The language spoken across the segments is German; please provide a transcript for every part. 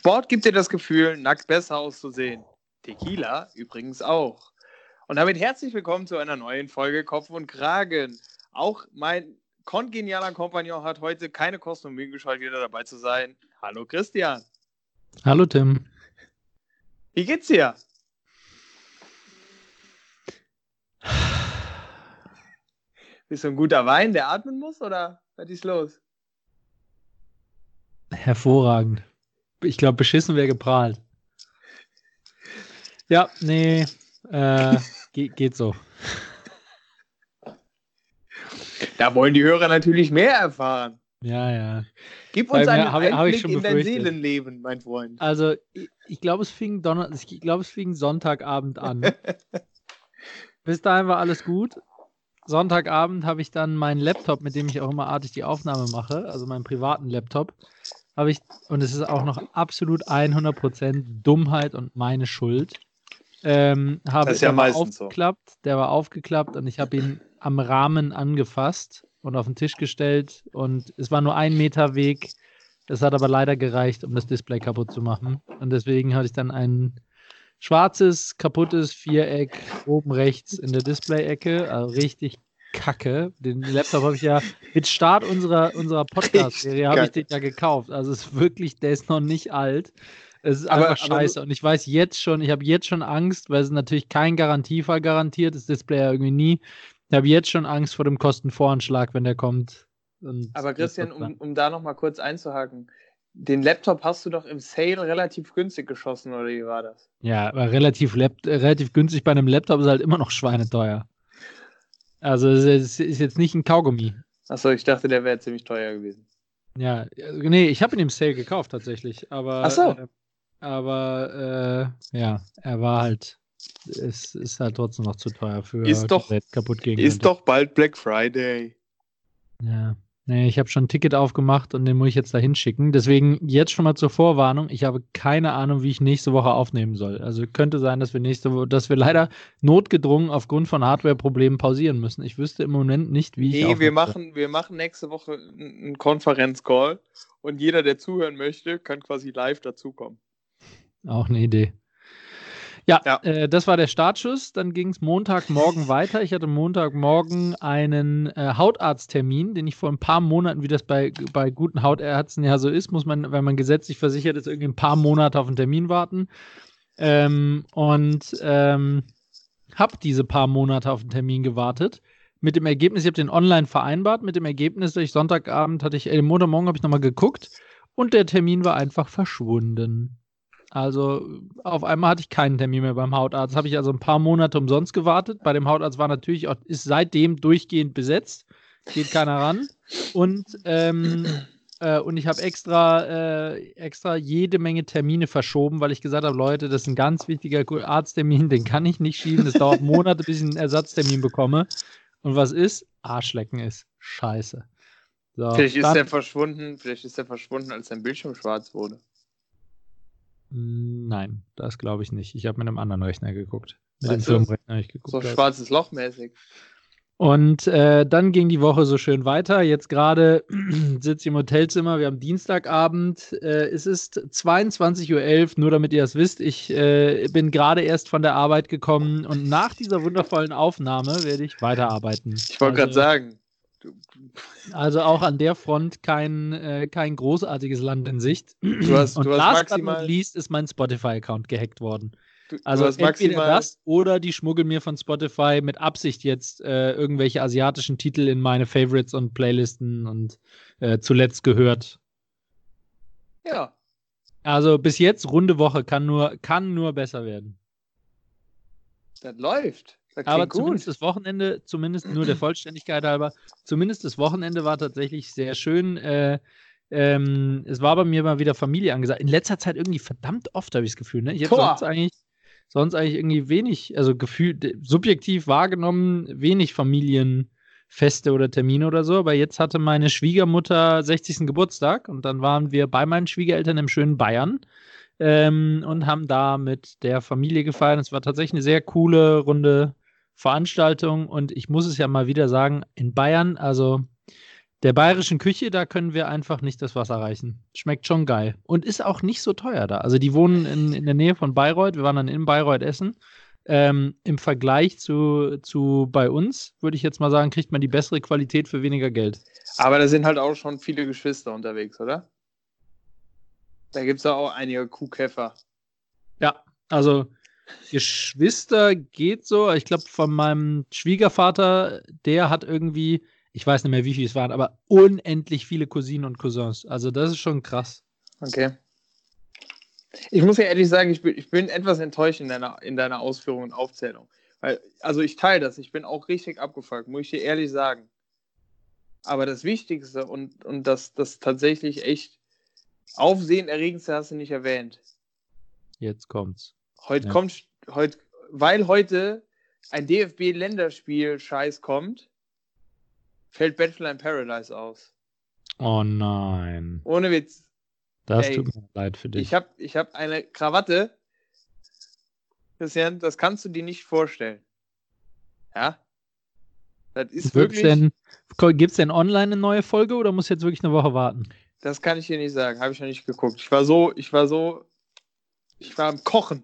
Sport gibt dir das Gefühl, nackt besser auszusehen. Tequila übrigens auch. Und damit herzlich willkommen zu einer neuen Folge Kopf und Kragen. Auch mein kongenialer Kompagnon hat heute keine Kosten und Mühen gescheut, wieder dabei zu sein. Hallo Christian. Hallo Tim. Wie geht's dir? Bist du ein guter Wein, der atmen muss, oder was ist los? Hervorragend. Ich glaube, beschissen wäre geprahlt. Ja, nee, äh, geht, geht so. Da wollen die Hörer natürlich mehr erfahren. Ja, ja. Gib uns einen hab, hab Einblick in dein Seelenleben, mein Freund. Also, ich, ich glaube, es fing Donner ich glaube, es fing Sonntagabend an. Bis dahin war alles gut. Sonntagabend habe ich dann meinen Laptop, mit dem ich auch immer artig die Aufnahme mache, also meinen privaten Laptop, habe ich, und es ist auch noch absolut 100% Dummheit und meine Schuld, ähm, habe das ist ja meistens aufgeklappt, so. der war aufgeklappt und ich habe ihn am Rahmen angefasst und auf den Tisch gestellt und es war nur ein Meter Weg. Es hat aber leider gereicht, um das Display kaputt zu machen. Und deswegen hatte ich dann ein schwarzes, kaputtes Viereck oben rechts in der Display-Ecke. Also richtig kacke. Den Laptop habe ich ja mit Start unserer, unserer Podcast-Serie habe ich den ja gekauft. Also es ist wirklich, der ist noch nicht alt. Es ist Aber- einfach aber- scheiße. Und ich weiß jetzt schon, ich habe jetzt schon Angst, weil es ist natürlich kein Garantiefall garantiert, das Display ja irgendwie nie. Ich habe jetzt schon Angst vor dem Kostenvoranschlag, wenn der kommt. Und Aber Christian, um, um da nochmal kurz einzuhaken. Den Laptop hast du doch im Sale relativ günstig geschossen, oder wie war das? Ja, aber relativ, relativ günstig bei einem Laptop ist halt immer noch schweineteuer. Also es ist jetzt nicht ein Kaugummi. Achso, ich dachte, der wäre ziemlich teuer gewesen. Ja, äh, nee, ich habe ihn im Sale gekauft tatsächlich. Aber, Ach so. äh, aber äh, ja, er war halt, es ist halt trotzdem noch zu teuer für Ist doch- kaputt gehen Ist könnte. doch bald Black Friday. Ja. Nee, ich habe schon ein Ticket aufgemacht und den muss ich jetzt da hinschicken. Deswegen jetzt schon mal zur Vorwarnung. Ich habe keine Ahnung, wie ich nächste Woche aufnehmen soll. Also könnte sein, dass wir nächste Woche, dass wir leider notgedrungen aufgrund von Hardware-Problemen pausieren müssen. Ich wüsste im Moment nicht, wie ich. Nee, wir machen, wir machen nächste Woche einen Konferenzcall und jeder, der zuhören möchte, kann quasi live dazukommen. Auch eine Idee. Ja, Ja. Äh, das war der Startschuss. Dann ging es Montagmorgen weiter. Ich hatte Montagmorgen einen äh, Hautarzttermin, den ich vor ein paar Monaten, wie das bei, bei guten Hautärzten ja so ist, muss man, wenn man gesetzlich versichert ist, irgendwie ein paar Monate auf einen Termin warten. Ähm, und ähm, habe diese paar Monate auf den Termin gewartet. Mit dem Ergebnis, ich habe den online vereinbart, mit dem Ergebnis, dass ich Sonntagabend hatte ich, äh, Montagmorgen habe ich nochmal geguckt und der Termin war einfach verschwunden. Also auf einmal hatte ich keinen Termin mehr beim Hautarzt. Habe ich also ein paar Monate umsonst gewartet. Bei dem Hautarzt war natürlich auch, ist seitdem durchgehend besetzt. Geht keiner ran. Und, ähm, äh, und ich habe extra, äh, extra jede Menge Termine verschoben, weil ich gesagt habe, Leute, das ist ein ganz wichtiger Arzttermin, den kann ich nicht schieben. Das dauert Monate, bis ich einen Ersatztermin bekomme. Und was ist? Arschlecken ist. Scheiße. So, Vielleicht ist der verschwunden, vielleicht ist der verschwunden, als sein Bildschirm schwarz wurde. Nein, das glaube ich nicht. Ich habe mit einem anderen Rechner geguckt. Mit Meinst dem? Firmenrechner habe ich geguckt. So also. schwarzes Loch mäßig. Und äh, dann ging die Woche so schön weiter. Jetzt gerade sitze ich im Hotelzimmer. Wir haben Dienstagabend. Äh, es ist 22.11 Uhr, nur damit ihr das wisst. Ich äh, bin gerade erst von der Arbeit gekommen und nach dieser wundervollen Aufnahme werde ich weiterarbeiten. Ich wollte also, gerade sagen. Also auch an der Front kein, äh, kein großartiges Land in Sicht. du hast, und du hast last but maximal. not least ist mein Spotify-Account gehackt worden. Du, Also du hast entweder maximal. das oder die schmuggeln mir von Spotify mit Absicht jetzt äh, irgendwelche asiatischen Titel in meine Favorites und Playlisten und äh, zuletzt gehört. Ja. Also bis jetzt runde Woche kann nur kann nur besser werden. Das läuft. Aber klingt zumindest gut. das Wochenende, zumindest nur der Vollständigkeit halber, zumindest das Wochenende war tatsächlich sehr schön. Äh, ähm, es war bei mir mal wieder Familie angesagt. In letzter Zeit irgendwie verdammt oft, habe ich das Gefühl. Ne? Ich habe sonst eigentlich, sonst eigentlich irgendwie wenig, also gefühlt, subjektiv wahrgenommen, wenig Familienfeste oder Termine oder so. Aber jetzt hatte meine Schwiegermutter 60. Geburtstag und dann waren wir bei meinen Schwiegereltern im schönen Bayern ähm, und haben da mit der Familie gefeiert. Es war tatsächlich eine sehr coole, runde Veranstaltung und ich muss es ja mal wieder sagen, in Bayern, also der bayerischen Küche, da können wir einfach nicht das Wasser reichen. Schmeckt schon geil. Und ist auch nicht so teuer da. Also die wohnen in, in der Nähe von Bayreuth. Wir waren dann in Bayreuth essen. Ähm, Im Vergleich zu, zu bei uns, würde ich jetzt mal sagen, kriegt man die bessere Qualität für weniger Geld. Aber da sind halt auch schon viele Geschwister unterwegs, oder? Da gibt es auch einige Kuhkäfer. Ja, also Geschwister geht so. Ich glaube, von meinem Schwiegervater, der hat irgendwie ich weiß nicht mehr, wie viele es waren, aber unendlich viele Cousinen und Cousins. Also das ist schon krass. Okay. Ich muss ja ehrlich sagen, ich bin, ich bin etwas enttäuscht in deiner, in deiner Ausführung und Aufzählung. Weil, also ich teile das, ich bin auch richtig abgefolgt, muss ich dir ehrlich sagen. Aber das Wichtigste und, und das, das tatsächlich echt Aufsehenerregendste hast du nicht erwähnt. Jetzt kommt's. Heute ja. kommt, heute, weil heute ein DFB-Länderspiel-Scheiß kommt, fällt Bachelor in Paradise aus. Oh nein. Ohne Witz. Das Ey, tut mir leid für dich. Ich habe ich hab eine Krawatte. Christian, das kannst du dir nicht vorstellen. Ja? Das ist Wird's wirklich. Gibt es denn online eine neue Folge oder muss jetzt wirklich eine Woche warten? Das kann ich dir nicht sagen. Habe ich noch nicht geguckt. Ich war so, ich war so, ich war am Kochen.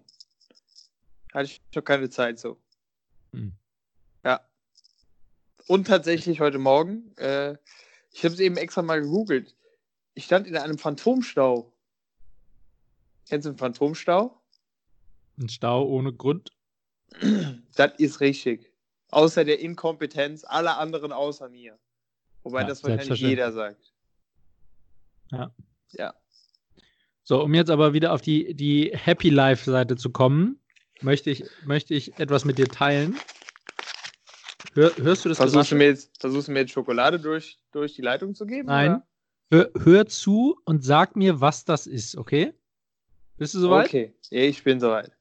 Hatte ich noch keine Zeit so. Hm. Ja. Und tatsächlich heute Morgen, äh, ich habe es eben extra mal gegoogelt. Ich stand in einem Phantomstau. Kennst du einen Phantomstau? Ein Stau ohne Grund? Das ist richtig. Außer der Inkompetenz aller anderen außer mir. Wobei ja, das wahrscheinlich jeder sagt. Ja. Ja. So, um jetzt aber wieder auf die, die Happy Life-Seite zu kommen, möchte ich, möchte ich etwas mit dir teilen. Hör, hörst du das? Versuchst du, mir jetzt, versuchst du mir jetzt Schokolade durch, durch die Leitung zu geben? Nein. Hör, hör, zu und sag mir, was das ist, okay? Bist du soweit? Okay, ich bin soweit.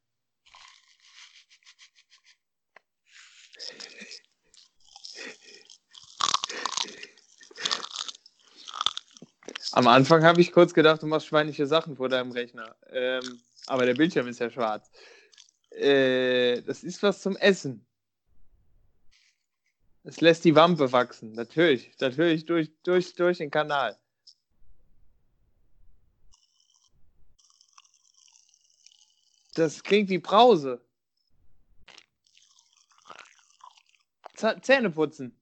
Am Anfang habe ich kurz gedacht, du machst schweinliche Sachen vor deinem Rechner. Ähm, aber der Bildschirm ist ja schwarz. Äh, das ist was zum Essen. Es lässt die Wampe wachsen. Natürlich. Natürlich durch, durch, durch den Kanal. Das klingt wie Brause. Z Zähne putzen.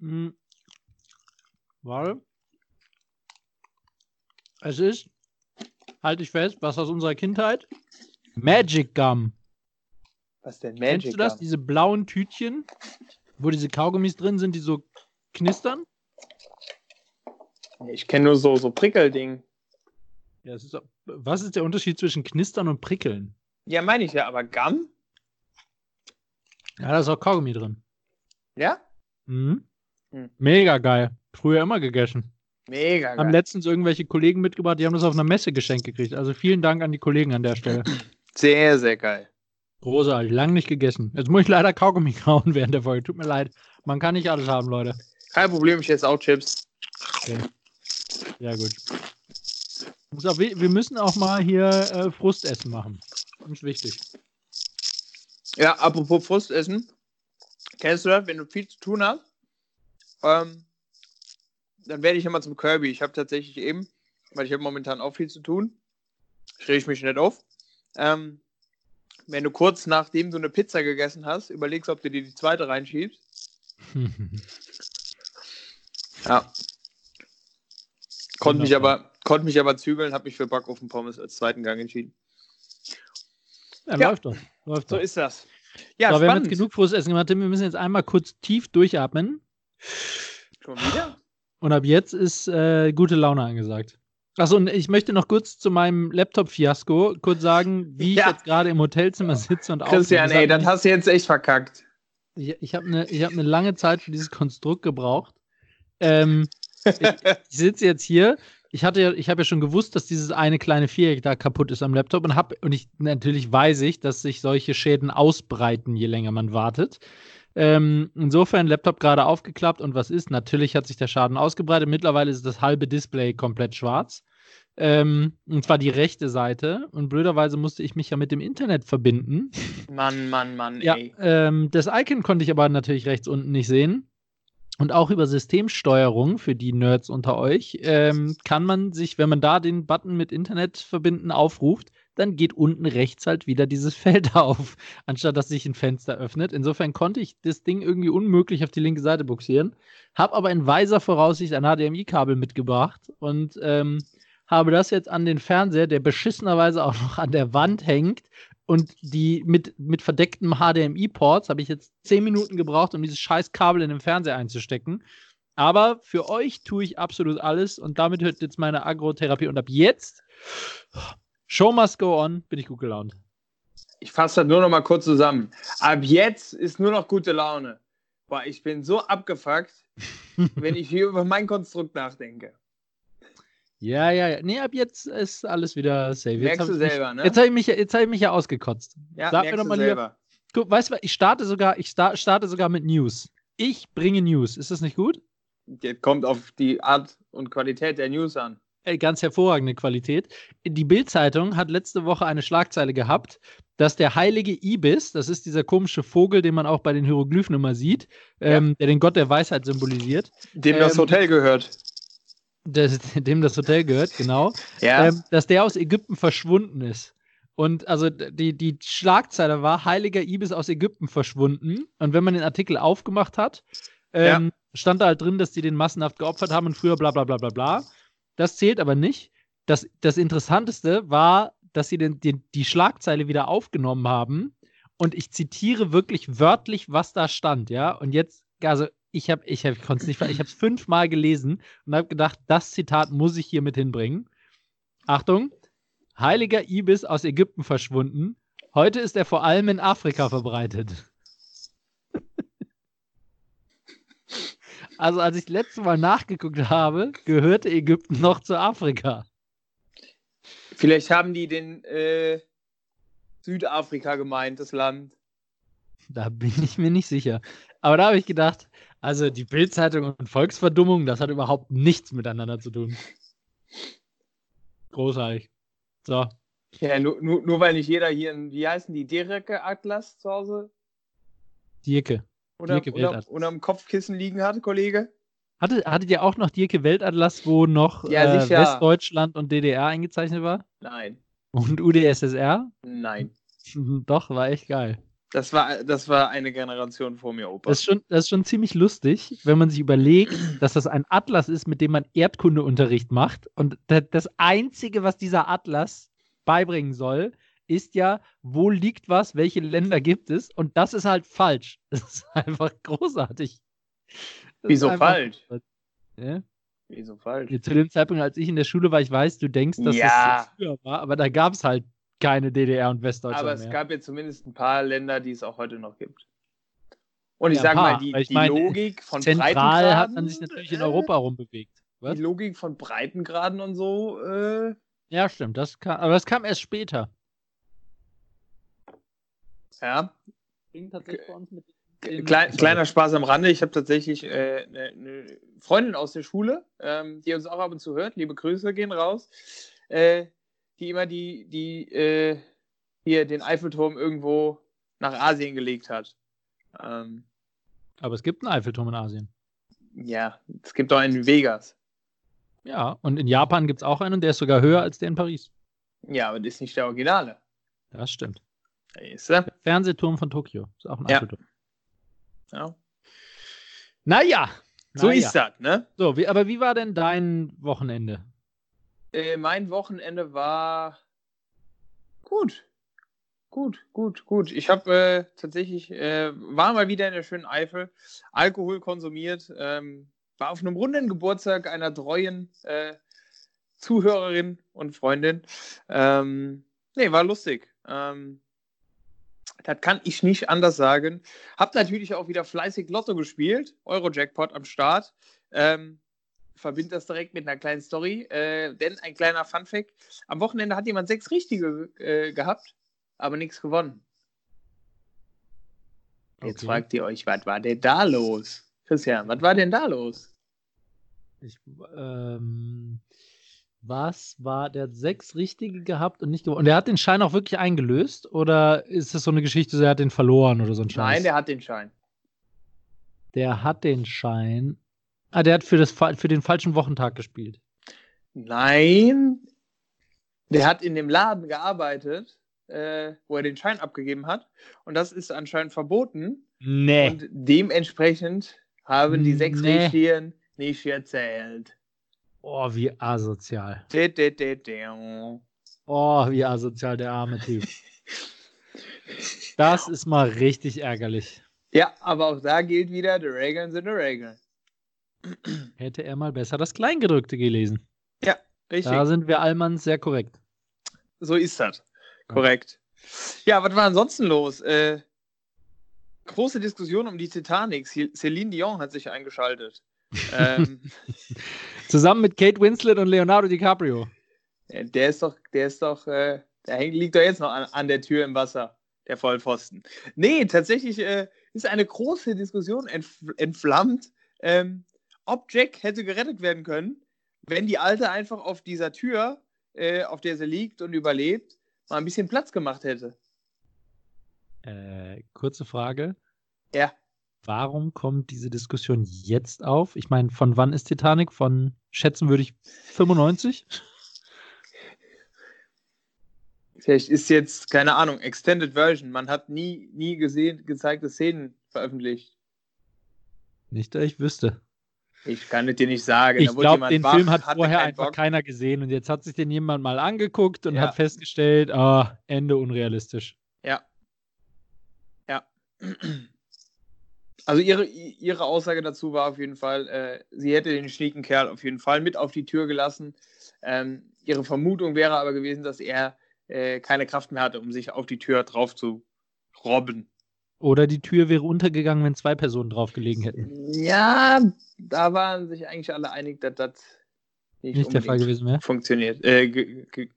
Hm. Warte. Es ist, halte ich fest, was aus unserer Kindheit? Magic Gum. Was denn Magic Kennst du das? Diese blauen Tütchen, wo diese Kaugummis drin sind, die so knistern? Ich kenne nur so, so Prickelding. Ja, ist, was ist der Unterschied zwischen Knistern und Prickeln? Ja, meine ich ja, aber Gum? Ja, da ist auch Kaugummi drin. Ja? Mhm. Hm. Mega geil. Früher immer gegessen. Mega geil. Haben letztens irgendwelche Kollegen mitgebracht, die haben das auf einer Messe geschenkt gekriegt. Also vielen Dank an die Kollegen an der Stelle. Sehr, sehr geil. Großartig, lange nicht gegessen. Jetzt muss ich leider Kaugummi kauen während der Folge. Tut mir leid. Man kann nicht alles haben, Leute. Kein Problem, ich esse auch Chips. Okay. Ja, gut. wir müssen auch mal hier äh, Frustessen machen. Ist wichtig. Ja, apropos Frustessen. Kennst du das, wenn du viel zu tun hast? Ähm, dann werde ich immer zum Kirby. Ich habe tatsächlich eben, weil ich habe momentan auch viel zu tun, schräg ich mich nicht auf. Ähm, wenn du kurz nachdem du eine Pizza gegessen hast, überlegst, ob du dir die zweite reinschiebst. ja. Konnte mich, aber, konnte mich aber zügeln, habe mich für Backofen Pommes als zweiten Gang entschieden. Ja, ja. läuft doch. Läuft so doch. ist das. Ja, so, wir haben jetzt genug Frustessen gemacht. Wir müssen jetzt einmal kurz tief durchatmen. Schon wieder? Und ab jetzt ist äh, gute Laune angesagt. Achso, und ich möchte noch kurz zu meinem Laptop-Fiasko kurz sagen, wie ja. ich jetzt gerade im Hotelzimmer sitze und aufnehme. Christian, ey, dann hast du jetzt echt verkackt. Ich, ich habe eine hab ne lange Zeit für dieses Konstrukt gebraucht. Ähm, ich, ich sitze jetzt hier. Ich hatte ja, ich habe ja schon gewusst, dass dieses eine kleine Viereck da kaputt ist am Laptop und habe und ich natürlich weiß ich, dass sich solche Schäden ausbreiten, je länger man wartet. Ähm, insofern Laptop gerade aufgeklappt und was ist? Natürlich hat sich der Schaden ausgebreitet. Mittlerweile ist das halbe Display komplett schwarz. Ähm, und zwar die rechte Seite. Und blöderweise musste ich mich ja mit dem Internet verbinden. Mann, Mann, Mann, ja, ey. Ähm, das Icon konnte ich aber natürlich rechts unten nicht sehen. und auch über Systemsteuerung für die Nerds unter euch ähm, kann man sich, wenn man da den Button mit Internet verbinden aufruft, dann geht unten rechts halt wieder dieses Feld auf, anstatt dass sich ein Fenster öffnet. Insofern konnte ich das Ding irgendwie unmöglich auf die linke Seite buxieren, habe aber in weiser Voraussicht ein HDMI-Kabel mitgebracht und ähm, habe das jetzt an den Fernseher, der beschissenerweise auch noch an der Wand hängt, und die mit, mit verdecktem HDMI-Ports habe ich jetzt zehn Minuten gebraucht, um dieses scheiß Kabel in den Fernseher einzustecken. Aber für euch tue ich absolut alles und damit hört jetzt meine Agrotherapie. Und ab jetzt, Show must go on, bin ich gut gelaunt. Ich fasse das nur noch mal kurz zusammen. Ab jetzt ist nur noch gute Laune. Boah, ich bin so abgefuckt, wenn ich hier über mein Konstrukt nachdenke. Ja, ja, ja. Nee, ab jetzt ist alles wieder safe. Merkst du selber, mich, ne? Jetzt habe ich, mich, hab ich mich ja ausgekotzt. Ja, Sag merkst mir doch du mal selber. lieber. Guck, weißt du, was, ich starte sogar, ich sta- starte sogar mit News. Ich bringe News. Ist das nicht gut? Das kommt auf die Art und Qualität der News an. Ey, ganz hervorragende Qualität. Die Bild-Zeitung hat letzte Woche eine Schlagzeile gehabt, dass der heilige Ibis, das ist dieser komische Vogel, den man auch bei den Hieroglyphen immer sieht, ähm, der den Gott der Weisheit symbolisiert, Dem das Ähm, Hotel gehört. das, dem das Hotel gehört, genau, Ja. ähm, dass der aus Ägypten verschwunden ist. Und also die, die Schlagzeile war, heiliger Ibis aus Ägypten verschwunden. Und wenn man den Artikel aufgemacht hat, ähm, stand da halt drin, dass die den massenhaft geopfert haben und früher bla bla bla bla bla. Das zählt aber nicht. Das, das Interessanteste war, dass sie den, den, die Schlagzeile wieder aufgenommen haben. Und ich zitiere wirklich wörtlich, was da stand, ja. Und jetzt, also ich habe, ich, hab, ich konnte es nicht, ich habe es fünfmal gelesen und habe gedacht, das Zitat muss ich hier mit hinbringen. Achtung, heiliger Ibis aus Ägypten verschwunden. Heute ist er vor allem in Afrika verbreitet. Also als ich das letzte Mal nachgeguckt habe, gehörte Ägypten noch zu Afrika. Vielleicht haben die den äh, Südafrika gemeint, das Land. Da bin ich mir nicht sicher. Aber da habe ich gedacht, also die Bildzeitung und Volksverdummung, das hat überhaupt nichts miteinander zu tun. Großartig. So. Ja, nur, nur, nur weil nicht jeder hier wie heißen die, Dereke Atlas zu Hause Dirke. Oder, oder, Weltatlas. unterm Kopfkissen liegen hat, Kollege? Hattet, hattet ihr auch noch Dirke Weltatlas, wo noch Ja, äh. Westdeutschland und DDR eingezeichnet war? Nein. Und UdSSR? Nein. Doch, war echt geil. Das war, das war eine Generation vor mir, Opa. Das ist, schon, das ist schon ziemlich lustig, wenn man sich überlegt, dass das ein Atlas ist, mit dem man Erdkundeunterricht macht. Und da- das Einzige, was dieser Atlas beibringen soll, ist ja, wo liegt was, welche Länder gibt es. Und das ist halt falsch. Das ist einfach großartig. Das Wieso einfach- falsch? Ja? Wieso falsch? Zu dem Zeitpunkt, als ich in der Schule war, ich weiß, du denkst, dass Ja. das früher war, aber da gab es halt keine DDR und Westdeutschland Aber es mehr. gab ja zumindest ein paar Länder, die es auch heute noch gibt. Und ich Ja, sage mal, die, die meine, Logik von Zentral Breitengraden, hat man sich natürlich in äh, Europa rumbewegt. Was? Die Logik von Breitengraden und so, äh, Ja, stimmt. Das kam, aber das kam erst später. Ja. Ging tatsächlich bei uns mit Klein, kleiner Spaß am Rande. Ich habe tatsächlich äh, eine, eine Freundin aus der Schule, ähm, die uns auch ab und zu hört. Liebe Grüße gehen raus. Äh, die immer die, die äh, hier den Eiffelturm irgendwo nach Asien gelegt hat. Ähm, Aber es gibt einen Eiffelturm in Asien. ja, es gibt auch einen in Vegas. Ja, und in Japan gibt es auch einen und der ist sogar höher als der in Paris. Ja, aber das ist nicht der Originale. Das stimmt. Er. Der Fernsehturm von Tokio ist auch ein Ja. Eiffelturm. Ja. Naja. So naja. ist das, ne? So, wie, aber wie war denn dein Wochenende? Äh, mein Wochenende war gut. Gut, gut, gut. Ich habe äh, tatsächlich, äh, war mal wieder in der schönen Eifel, Alkohol konsumiert, ähm, war auf einem runden Geburtstag einer treuen äh, Zuhörerin und Freundin. Ähm, nee, war lustig. Ähm, das kann ich nicht anders sagen. Hab natürlich auch wieder fleißig Lotto gespielt, Euro-Jackpot am Start. Ähm, verbinde das direkt mit einer kleinen Story, äh, denn ein kleiner Funfact: Am Wochenende hat jemand sechs richtige äh, gehabt, aber nichts gewonnen. Jetzt Okay. fragt ihr euch, was war denn da los? Christian, was war denn da los? Ich, ähm, was war, der hat sechs richtige gehabt und nicht gewonnen. Und der hat den Schein auch wirklich eingelöst? Oder ist das so eine Geschichte, so er hat den verloren oder so ein Scheiß? Nein, der hat den Schein. Der hat den Schein. Ah, der hat für, das, für den falschen Wochentag gespielt. Nein. Der hat in dem Laden gearbeitet, äh, wo er den Schein abgegeben hat. Und das ist anscheinend verboten. Nee. Und dementsprechend haben die sechs Nee. Richtigen nicht erzählt. Oh, wie asozial. Oh, wie asozial der arme Typ. Das ist mal richtig ärgerlich. Ja, aber auch da gilt wieder, the Regeln sind die Regeln. Hätte er mal besser das Kleingedrückte gelesen. Richtig. Da sind wir Allmanns sehr korrekt. So ist das. Korrekt. Ja, was war ansonsten los? Äh, große Diskussion um die Titanic. Celine Dion hat sich eingeschaltet. Ähm, Zusammen mit Kate Winslet und Leonardo DiCaprio. der ist doch, der ist doch, äh, der hängt, liegt doch jetzt noch an, an der Tür im Wasser, der Vollpfosten. Nee, tatsächlich äh, ist eine große Diskussion entf entflammt, ähm, ob Jack hätte gerettet werden können, wenn die Alte einfach auf dieser Tür, äh, auf der sie liegt und überlebt, mal ein bisschen Platz gemacht hätte. Äh, kurze Frage. Ja. Warum kommt diese Diskussion jetzt auf? Ich meine, von wann ist Titanic? Von schätzen würde ich 95? Vielleicht ist jetzt, keine Ahnung, Extended Version. Man hat nie, nie gesehen, gezeigte Szenen veröffentlicht. Nicht, dass ich wüsste. Ich kann es dir nicht sagen. Ich glaube, den wach, Film hat vorher einfach Bock. keiner gesehen und jetzt hat sich den jemand mal angeguckt und Ja. hat festgestellt, ah, Ende unrealistisch. Ja. Ja. Also ihre, ihre Aussage dazu war auf jeden Fall, äh, sie hätte den schnieken Kerl auf jeden Fall mit auf die Tür gelassen. Ähm, ihre Vermutung wäre aber gewesen, dass er äh, keine Kraft mehr hatte, um sich auf die Tür drauf zu robben. Oder die Tür wäre untergegangen, wenn zwei Personen drauf gelegen hätten. Ja, da waren sich eigentlich alle einig, dass das nicht, Nicht der Fall gewesen wäre. funktioniert, äh,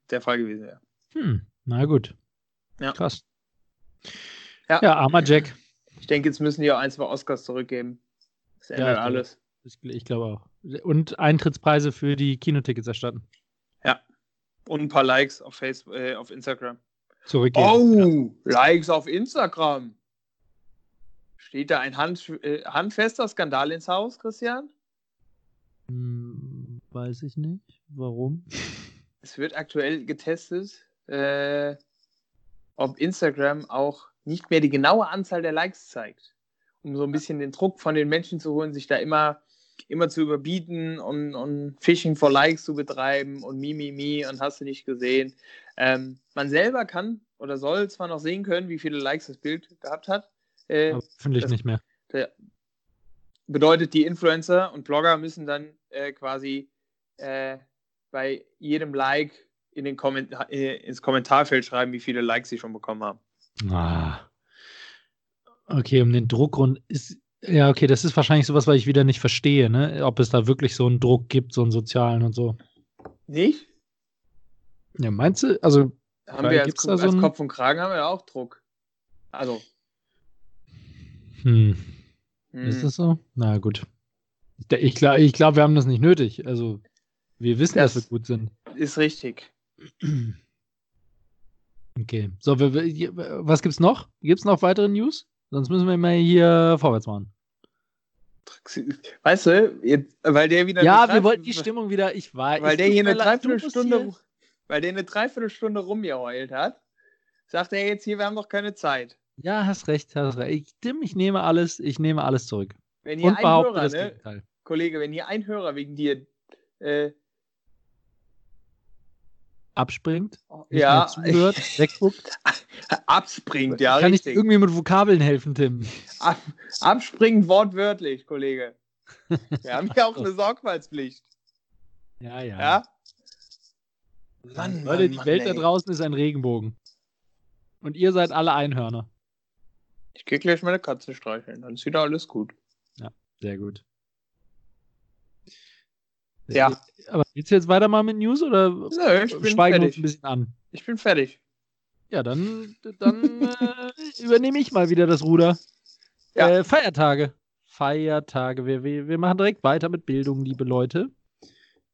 der Fall gewesen wäre. Hm, na gut. Ja. Krass. Ja. Ja, armer Jack. Ich denke, jetzt müssen die auch ein, zwei Oscars zurückgeben. Das ändert glaube. alles. Ich, ich glaube auch. Und Eintrittspreise für die Kinotickets erstatten. Und ein paar Likes auf Facebook, äh, auf Instagram. Zurückgeben. Oh, Likes auf Instagram. Steht da ein Hand, äh, handfester Skandal ins Haus, Christian? Hm, weiß ich nicht. Warum? Es wird aktuell getestet, äh, ob Instagram auch nicht mehr die genaue Anzahl der Likes zeigt. Um so ein bisschen den Druck von den Menschen zu holen, sich da immer, immer zu überbieten und, und Phishing for Likes zu betreiben und Mimimi und hast du nicht gesehen. Ähm, man selber kann oder soll zwar noch sehen können, wie viele Likes das Bild gehabt hat. Äh, Finde ich nicht mehr. bedeutet, die Influencer und Blogger müssen dann äh, quasi äh, bei jedem Like in den Kommentar äh, ins Kommentarfeld schreiben, wie viele Likes sie schon bekommen haben. Ah. Okay, um den Druck rund ist. Ja, okay, das ist wahrscheinlich sowas, weil ich wieder nicht verstehe, ne? Ob es da wirklich so einen Druck gibt, so einen sozialen und so. Nicht? Ja, meinst du? Also, Haben wir als, gibt's Ko- da so als ein- Kopf und Kragen haben wir auch Druck. Also, hm, hm, ist das so? Na gut. Ich glaube, ich glaub, wir haben das nicht nötig. Also, wir wissen, Das- dass wir gut sind. ist richtig. Okay. So, wir, wir, was gibt's noch? Gibt's noch weitere News? Sonst müssen wir mal hier vorwärts machen. Weißt du, jetzt, weil der wieder Ja, wir wollten die Stimmung wieder. Ich war. weil der hier eine Dreiviertelstunde, weil der eine Dreiviertelstunde rumgeheult hat, sagt er jetzt hier, wir haben doch keine Zeit. Ja, hast recht, hast recht. Ich, ich nehme alles, ich nehme alles zurück. Wenn hier Und ein behaupte Hörer, das ne, Gegenteil. Kollege, wenn hier ein Hörer wegen dir äh, Abspringt, ja, zuhört, wegguckt. abspringt, ja, Kann ich richtig. irgendwie mit Vokabeln helfen, Tim? Ab, abspringt wortwörtlich, Kollege. Wir haben ja auch eine Sorgfaltspflicht. Ja, ja. Ja? Mann, Leute, Mann, die Mann, Welt da ey. draußen ist ein Regenbogen. Und ihr seid alle Einhörner. Ich gehe gleich meine Katze streicheln, dann ist wieder alles gut. Sehr gut. Ja. Aber willst du jetzt weitermachen mit News oder Nö, ich bin schweigen wir uns fertig. ein bisschen an? Ich bin fertig. Ja, dann, dann äh, übernehme ich mal wieder das Ruder. Ja. Äh, Feiertage. Feiertage. Wir, wir, wir machen direkt weiter mit Bildung, liebe Leute.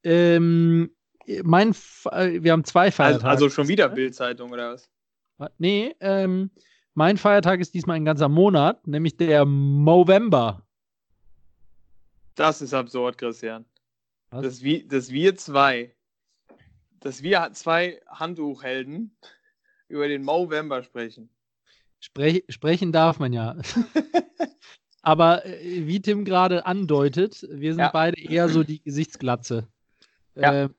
Ähm, mein, Fe- äh, wir haben zwei Also, Feiertage. also schon wieder Bildzeitung oder was? Nee, ähm, mein Feiertag ist diesmal ein ganzer Monat, nämlich der Movember. Das ist absurd, Christian. Was? Dass wir, dass wir zwei, dass wir zwei Handtuchhelden über den Movember sprechen. Sprech, sprechen darf man ja. Aber äh, wie Tim gerade andeutet, wir sind Ja. beide eher so die Gesichtsglatze. Ja. Ähm,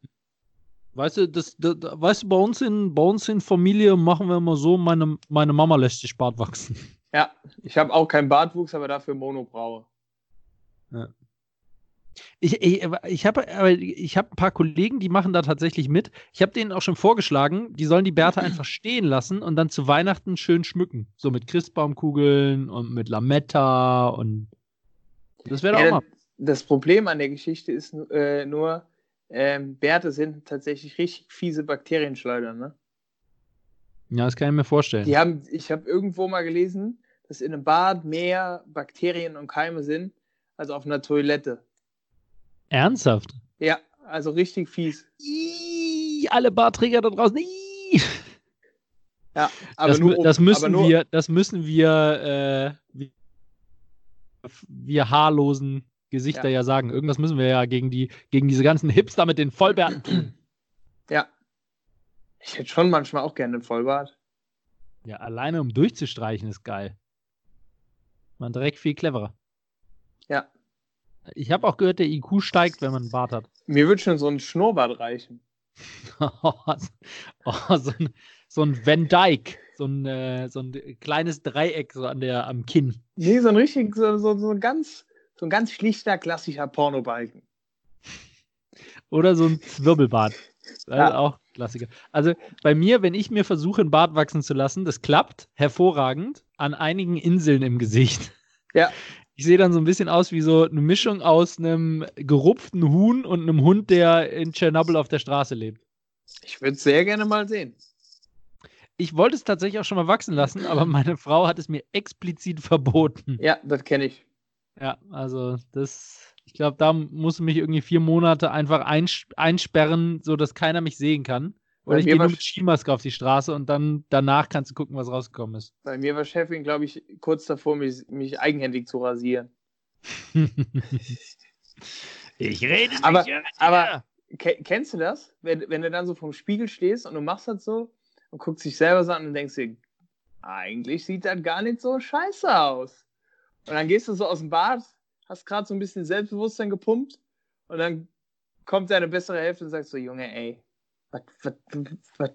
weißt du, das, das, weißt du, bei uns in, bei uns in Familie machen wir immer so, meine, meine Mama lässt sich Bart wachsen. Ja, ich habe auch keinen Bartwuchs, aber dafür Monobraue. Ich, ich, ich habe hab ein paar Kollegen, die machen da tatsächlich mit. Ich habe denen auch schon vorgeschlagen, die sollen die Bärte einfach stehen lassen und dann zu Weihnachten schön schmücken. So mit Christbaumkugeln und mit Lametta und das wäre Ja, auch mal. das Problem an der Geschichte ist äh, nur, ähm, Bärte sind tatsächlich richtig fiese Bakterienschleuder. Ne? Ja, das kann ich mir vorstellen. Die haben, ich habe irgendwo mal gelesen, dass in einem Bad mehr Bakterien und Keime sind als auf einer Toilette. Ernsthaft? Ja, also richtig fies. Ih, alle Barträger da draußen. Ih. Ja, aber das, nur, das müssen aber wir, das müssen wir, äh, wir, wir haarlosen Gesichter ja. Ja. sagen. Irgendwas müssen wir ja gegen die, gegen diese ganzen Hipster mit den Vollbärten tun. Ja. Ich hätte schon manchmal auch gerne einen Vollbart. Ja, alleine um durchzustreichen ist geil. Man direkt viel cleverer. Ja. Ich habe auch gehört, der IQ steigt, wenn man einen Bart hat. Mir würde schon so ein Schnurrbart reichen. oh, so, ein, so ein Van Dyke, so ein, äh, so ein kleines Dreieck so an der, am Kinn. Nee, so ein richtig, so, so, so ein ganz, so ein ganz schlichter, klassischer Pornobalken. Oder so ein Zwirbelbart. Das Ja. ist auch Klassiker. Also bei mir, wenn ich mir versuche, einen Bart wachsen zu lassen, das klappt hervorragend an einigen Inseln im Gesicht. Ja. Ich sehe dann so ein bisschen aus wie so eine Mischung aus einem gerupften Huhn und einem Hund, der in Tschernobyl auf der Straße lebt. Ich würde es sehr gerne mal sehen. Ich wollte es tatsächlich auch schon mal wachsen lassen, aber meine Frau hat es mir explizit verboten. Ja, das kenne ich. Ja, also das, ich glaube, da muss mich irgendwie vier Monate einfach einsp einsperren, sodass keiner mich sehen kann. Oder ich gehe nur mit Skimaske auf die Straße und dann danach kannst du gucken, was rausgekommen ist. Bei mir war Chefin, glaube ich, kurz davor, mich, mich eigenhändig zu rasieren. ich rede nicht. Aber- ja, aber- kennst du das? Wenn, wenn du dann so vorm Spiegel stehst und du machst das so und guckst dich selber so an und denkst dir, eigentlich sieht das gar nicht so scheiße aus. Und dann gehst du so aus dem Bad, hast gerade so ein bisschen Selbstbewusstsein gepumpt und dann kommt deine bessere Hälfte und sagt so, Junge, ey, was, was, was,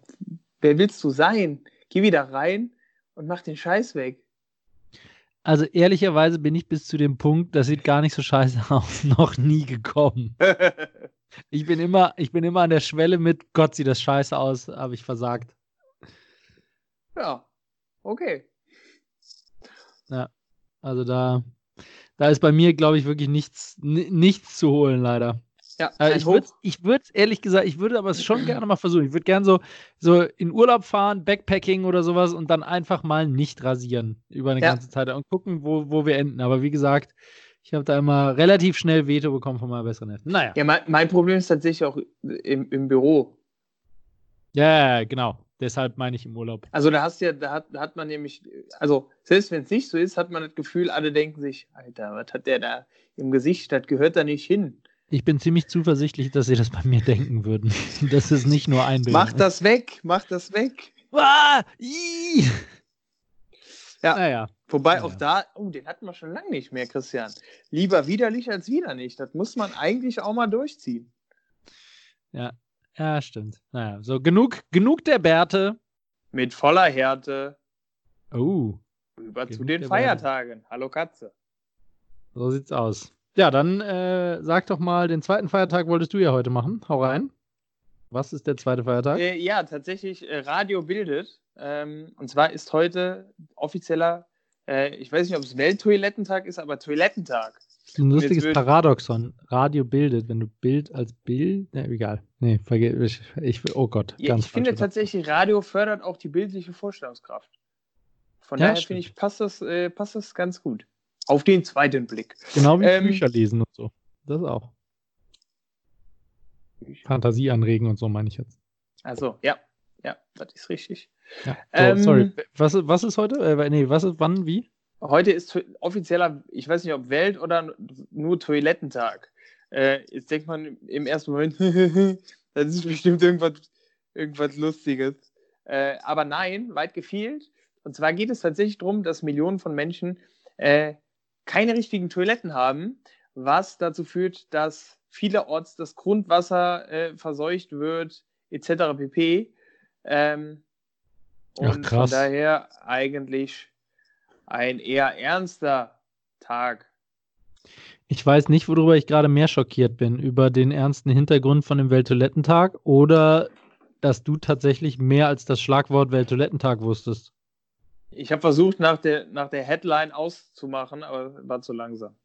wer willst du sein? Geh wieder rein und mach den Scheiß weg. Also ehrlicherweise bin ich bis zu dem Punkt, das sieht gar nicht so scheiße aus, noch nie gekommen. Ich bin immer, ich bin immer an der Schwelle mit Gott sieht das scheiße aus, habe ich versagt. ja, okay. Also da, da ist bei mir, glaube ich, wirklich nichts, ni- nichts zu holen, leider. Ja, ein ich würde ich würd, ehrlich gesagt, ich würde aber es schon gerne mal versuchen. Ich würde gerne so, so in Urlaub fahren, Backpacking oder sowas und dann einfach mal nicht rasieren über eine Ja. ganze Zeit und gucken, wo, wo wir enden. Aber wie gesagt, ich habe da immer relativ schnell Veto bekommen von meiner besseren Hälfte. Naja, Ja, mein, mein Problem ist tatsächlich auch im, im Büro. ja, genau. Deshalb meine ich im Urlaub. Also da hast du ja, da hat, da hat man nämlich, also selbst wenn es nicht so ist, hat man das Gefühl, alle denken sich, Alter, was hat der da im Gesicht? Das gehört da nicht hin. Ich bin ziemlich zuversichtlich, dass sie das bei mir denken würden. Das ist nicht nur Einbildung. Mach das weg, mach das weg. Ah, ii. Ja. Naja. Wobei Ja, auch ja. da, oh, den hatten wir schon lange nicht mehr, Christian. Lieber widerlich als wieder nicht. Das muss man eigentlich auch mal durchziehen. Ja, stimmt. Naja, so genug, genug der Bärte. Mit voller Härte Oh, rüber zu den der Bärte. Feiertagen. Hallo Katze. so sieht's aus. Ja, dann äh, sag doch mal, den zweiten Feiertag wolltest du ja heute machen. Hau rein. Was ist der zweite Feiertag? Äh, ja, tatsächlich, äh, Radio bildet. Ähm, und zwar ist heute offizieller, äh, ich weiß nicht, ob es Welttoilettentag ist, aber Toilettentag. Das ist ein lustiges wird- Paradoxon. Radio bildet, wenn du Bild als Bild. Ne, egal. Nee, verge ich, ich. Oh Gott. Ja, ganz ich finde tatsächlich, Radio fördert auch die bildliche Vorstellungskraft. Von Ja, daher finde ich, passt das, äh, passt das ganz gut. Auf den zweiten Blick. Genau wie Ähm, Bücher lesen und so. Das auch. Fantasie anregen und so, meine ich jetzt. Also, ja, ja, das ist richtig. Ja. So, Ähm, sorry. Was, was ist heute? Äh, nee, was ist wann, wie? heute ist offizieller, ich weiß nicht, ob Welt- oder nur Toilettentag. Äh, jetzt denkt man im ersten Moment, das ist bestimmt irgendwas, irgendwas Lustiges. Äh, aber nein, weit gefehlt. Und zwar geht es tatsächlich darum, dass Millionen von Menschen äh, keine richtigen Toiletten haben, was dazu führt, dass vielerorts das Grundwasser äh, verseucht wird, etc. pp. Ähm, und Ach, von daher eigentlich ein eher ernster Tag. Ich weiß nicht, worüber ich gerade mehr schockiert bin, über den ernsten Hintergrund von dem Welttoilettentag oder dass du tatsächlich mehr als das Schlagwort Welttoilettentag wusstest. Ich habe versucht, nach der, nach der Headline auszumachen, aber war zu langsam.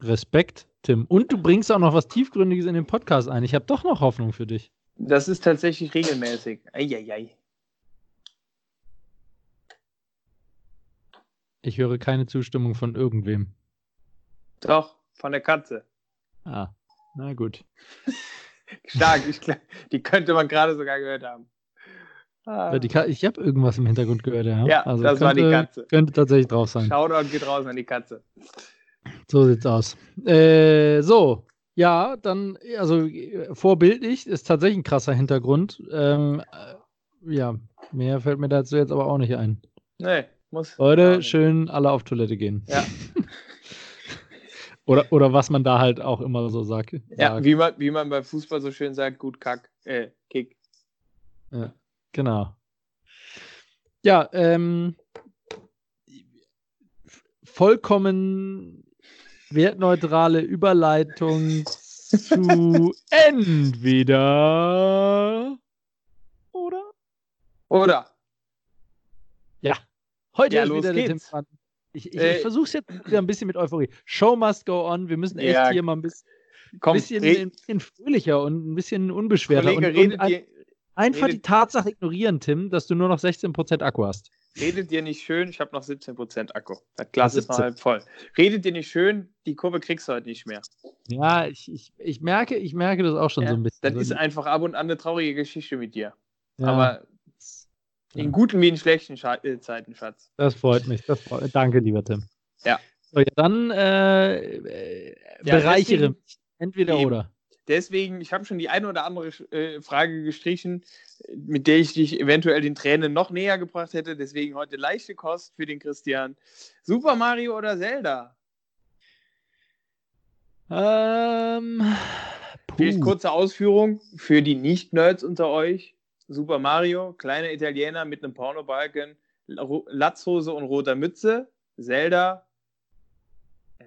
Respekt, Tim. Und du bringst auch noch was Tiefgründiges in den Podcast ein. Ich habe doch noch Hoffnung für dich. Das ist tatsächlich regelmäßig. Eieiei. Ich höre keine Zustimmung von irgendwem. Doch, von der Katze. Ah, na gut. Stark, ich, die könnte man gerade sogar gehört haben. Ah. ich habe irgendwas im Hintergrund gehört, ja. Ja, also das könnte, war die Katze. Könnte tatsächlich drauf sein. Shoutout geht raus an die Katze. So sieht's aus. Äh, so, ja, dann, also vorbildlich ist tatsächlich ein krasser Hintergrund. Ähm, äh, ja, mehr fällt mir dazu jetzt aber auch nicht ein. Nee, muss. Leute, schön alle auf Toilette gehen. Ja. oder, oder was man da halt auch immer so sagt. Ja, wie man, wie man beim Fußball so schön sagt, gut kack, äh, kick. Ja, genau. Ja, ähm, vollkommen wertneutrale Überleitung zu entweder oder oder. Ja, heute ja, ist wieder der Tim dran. Ich, ich, äh, ich versuche es jetzt wieder ein bisschen mit Euphorie. Show must go on. Wir müssen echt ja, hier mal ein bisschen, komm, bisschen, ein bisschen fröhlicher und ein bisschen unbeschwerter. Kollege, und, und ein, einfach redet, die Tatsache ignorieren, Tim, dass du nur noch 16% Akku hast. Redet dir nicht schön, ich habe noch 17% Akku. Das Glas ist noch halb voll. Redet dir nicht schön, die Kurve kriegst du heute nicht mehr. Ja, ich, ich, ich, merke, ich merke das auch schon ja, so ein bisschen. Das ist einfach ab und an eine traurige Geschichte mit dir. Ja. Aber in guten wie in schlechten Scha äh, Zeiten, Schatz. Das freut mich. Das freut, danke, lieber Tim. Ja. So, ja dann äh, äh, bereichere mich. Entweder eben. oder. Deswegen, ich habe schon die eine oder andere äh, Frage gestrichen, mit der ich dich eventuell den Tränen noch näher gebracht hätte. Deswegen heute leichte Kost für den Christian. Super Mario oder Zelda? Ähm. Puh. Kurze Ausführung für die Nicht-Nerds unter euch. Super Mario, kleiner Italiener mit einem Pornobalken, Latzhose und roter Mütze. Zelda.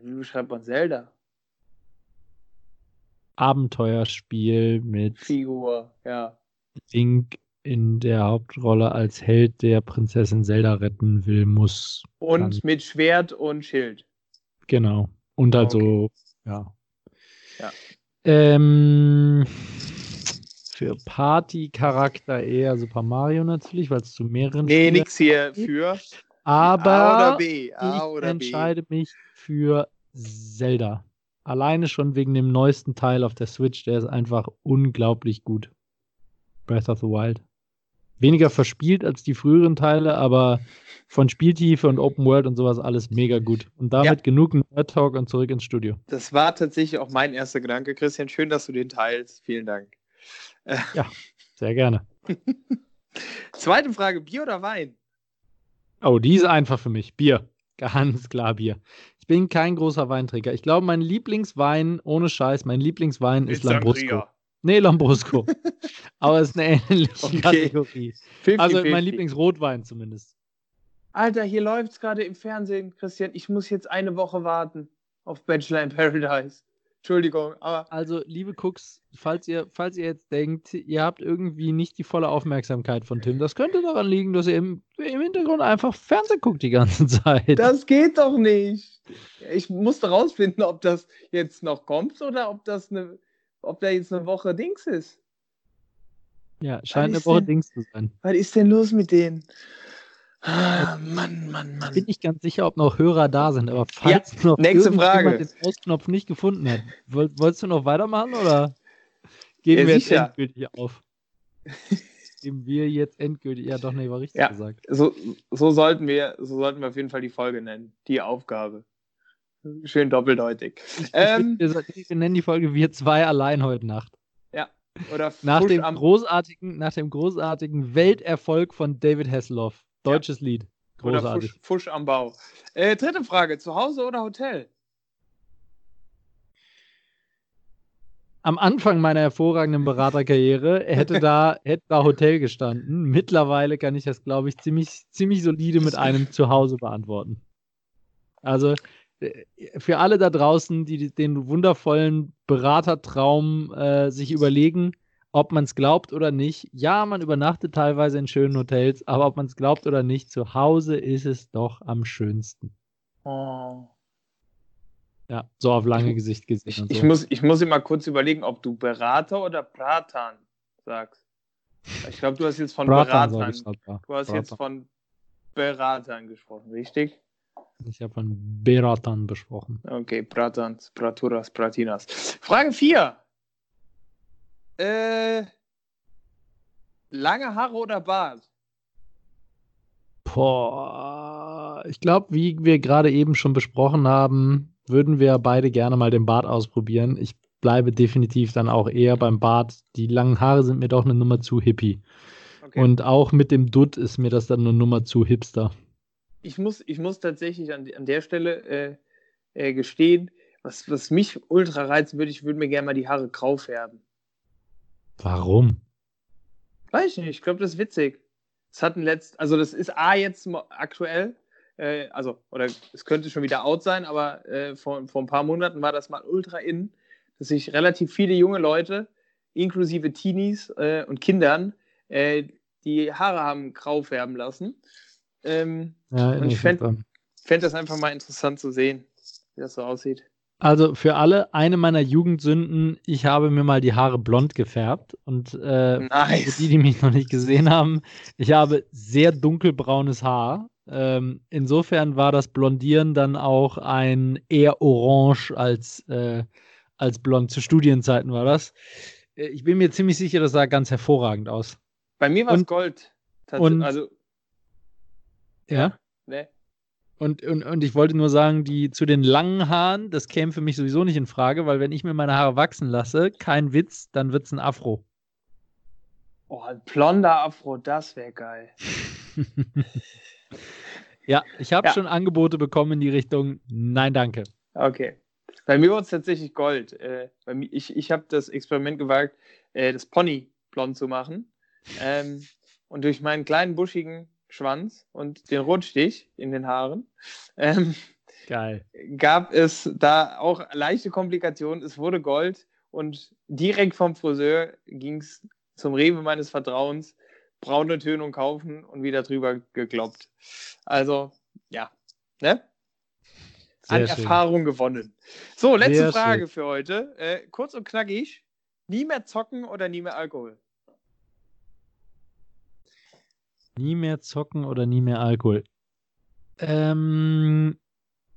Wie beschreibt man Zelda? Abenteuerspiel mit Figur, ja. Link in der Hauptrolle als Held, der Prinzessin Zelda retten will, muss. Und dann... mit Schwert und Schild. Genau. Und also, okay. ja. Ja. Ähm, für Party-Charakter eher Super Mario natürlich, weil es zu mehreren. Nee, nichts hier für. Aber A oder B. A oder ich entscheide B. mich für Zelda. Alleine schon wegen dem neuesten Teil auf der Switch, der ist einfach unglaublich gut. Breath of the Wild. Weniger verspielt als die früheren Teile, aber von Spieltiefe und Open World und sowas alles mega gut. Und damit ja. genug Nerd Talk und zurück ins Studio. Das war tatsächlich auch mein erster Gedanke. Christian, schön, dass du den teilst. Vielen Dank. Ja, sehr gerne. Zweite Frage: Bier oder Wein? Oh, die ist einfach für mich. Bier. Ganz klar Bier. Ich bin kein großer Weintrinker. Ich glaube, mein Lieblingswein, ohne Scheiß, mein Lieblingswein ist, ist Lambrusco. Nee, Lambrusco. Aber es ist eine ähnliche okay. Kategorie. 50, also 50. mein Lieblingsrotwein zumindest. Alter, hier läuft es gerade im Fernsehen, Christian. Ich muss jetzt eine Woche warten auf Bachelor in Paradise. Entschuldigung, aber. Also, liebe Cooks, falls ihr, falls ihr jetzt denkt, ihr habt irgendwie nicht die volle Aufmerksamkeit von Tim, das könnte daran liegen, dass ihr im, im Hintergrund einfach Fernsehen guckt die ganze Zeit. Das geht doch nicht. Ich musste rausfinden, ob das jetzt noch kommt oder ob das eine, ob da jetzt eine Woche Dings ist. Ja, scheint eine Woche denn, Dings zu sein. Was ist denn los mit denen? Ah, Mann, Mann, Mann. Bin ich ganz sicher, ob noch Hörer da sind, aber falls ja, noch nächste Frage. den Ausknopf nicht gefunden hat, wolltest du noch weitermachen oder geben ja, wir sicher. jetzt endgültig auf? Nachdem wir jetzt endgültig, ja doch, nee, war richtig Ja. gesagt. So, so, sollten wir, so sollten wir auf jeden Fall die Folge nennen. Die Aufgabe. Schön doppeldeutig. Ähm. wir, wir nennen die Folge Wir zwei allein heute Nacht. Oder Nach dem, großartigen, nach dem großartigen Welterfolg von David Hasselhoff. Deutsches Lied. oder Großartig. Fusch, Fusch am Bau. Äh, dritte Frage: Zu Hause oder Hotel? Am Anfang meiner hervorragenden Beraterkarriere hätte da, hätte da Hotel gestanden. Mittlerweile kann ich das, glaube ich, ziemlich, ziemlich solide mit einem Zuhause beantworten. Also äh, für alle da draußen, die die- den wundervollen Beratertraum äh, sich überlegen, ob man es glaubt oder nicht. Ja, man übernachtet teilweise in schönen Hotels, aber ob man es glaubt oder nicht, zu Hause ist es doch am schönsten. Oh. Ja, so auf lange Ich- Gesicht gesehen. Ich, und ich, so. muss, ich muss immer kurz überlegen, ob du Berater oder Bratan sagst. Ich glaube, du hast jetzt von Bratan, sag Beratern. halt da. Du hast jetzt Bratan. von Beratern gesprochen, richtig? Ich habe von Beratern besprochen. Okay, Bratans, Braturas, Bratinas. Frage 4. Äh, lange Haare oder Bart? Boah, ich glaube, wie wir gerade eben schon besprochen haben, würden wir beide gerne mal den Bart ausprobieren. Ich bleibe definitiv dann auch eher beim Bart. Die langen Haare sind mir doch eine Nummer zu hippie. Okay. Und auch mit dem Dutt ist mir das dann eine Nummer zu hipster. ich muss, ich muss tatsächlich an, an der Stelle äh, äh, gestehen, was, was mich ultra reizen würde, ich würde mir gerne mal die Haare grau färben. Warum? Weiß ich nicht, ich glaube, das ist witzig. Es hat ein letzt, also das ist A jetzt aktuell, äh, also, oder es könnte schon wieder out sein, aber äh, vor, vor ein paar Monaten war das mal ultra in, dass sich relativ viele junge Leute, inklusive Teenies äh, und Kindern, äh, die Haare haben grau färben lassen. Ähm, Ja, Und ich mich fänd-. Fände das einfach mal interessant zu sehen, wie das so aussieht. Also für alle, eine meiner Jugendsünden, ich habe mir mal die Haare blond gefärbt und äh, Nice. Für die, die mich noch nicht gesehen haben, ich habe sehr dunkelbraunes Haar. Ähm, insofern war das Blondieren dann auch ein eher orange als, äh, als blond. Zu Studienzeiten war das. Äh, ich bin mir ziemlich sicher, das sah ganz hervorragend aus. Bei mir war es Gold. Und- also, Ja. ne? Und, und, und ich wollte nur sagen, die zu den langen Haaren, das käme für mich sowieso nicht in Frage, weil wenn ich mir meine Haare wachsen lasse, kein Witz, dann wird es ein Afro. Oh, ein blonder Afro, das wäre geil. ja, ich habe Ja. schon Angebote bekommen in die Richtung, nein, danke. Okay. Bei mir war es tatsächlich Gold. Äh, mir, ich ich habe das Experiment gewagt, äh, das Pony blond zu machen. Ähm, und durch meinen kleinen buschigen Schwanz und den Rotstich in den Haaren ähm, Geil. gab es da auch leichte Komplikationen. Es wurde Gold und direkt vom Friseur ging es zum Rewe meines Vertrauens, braune Tönung kaufen und wieder drüber gekloppt. Also, ja, ne? An schön. Erfahrung gewonnen. So, letzte Sehr Frage schön. für heute. Äh, kurz und knackig. Nie mehr zocken oder nie mehr Alkohol? Nie mehr zocken oder nie mehr Alkohol? Ähm,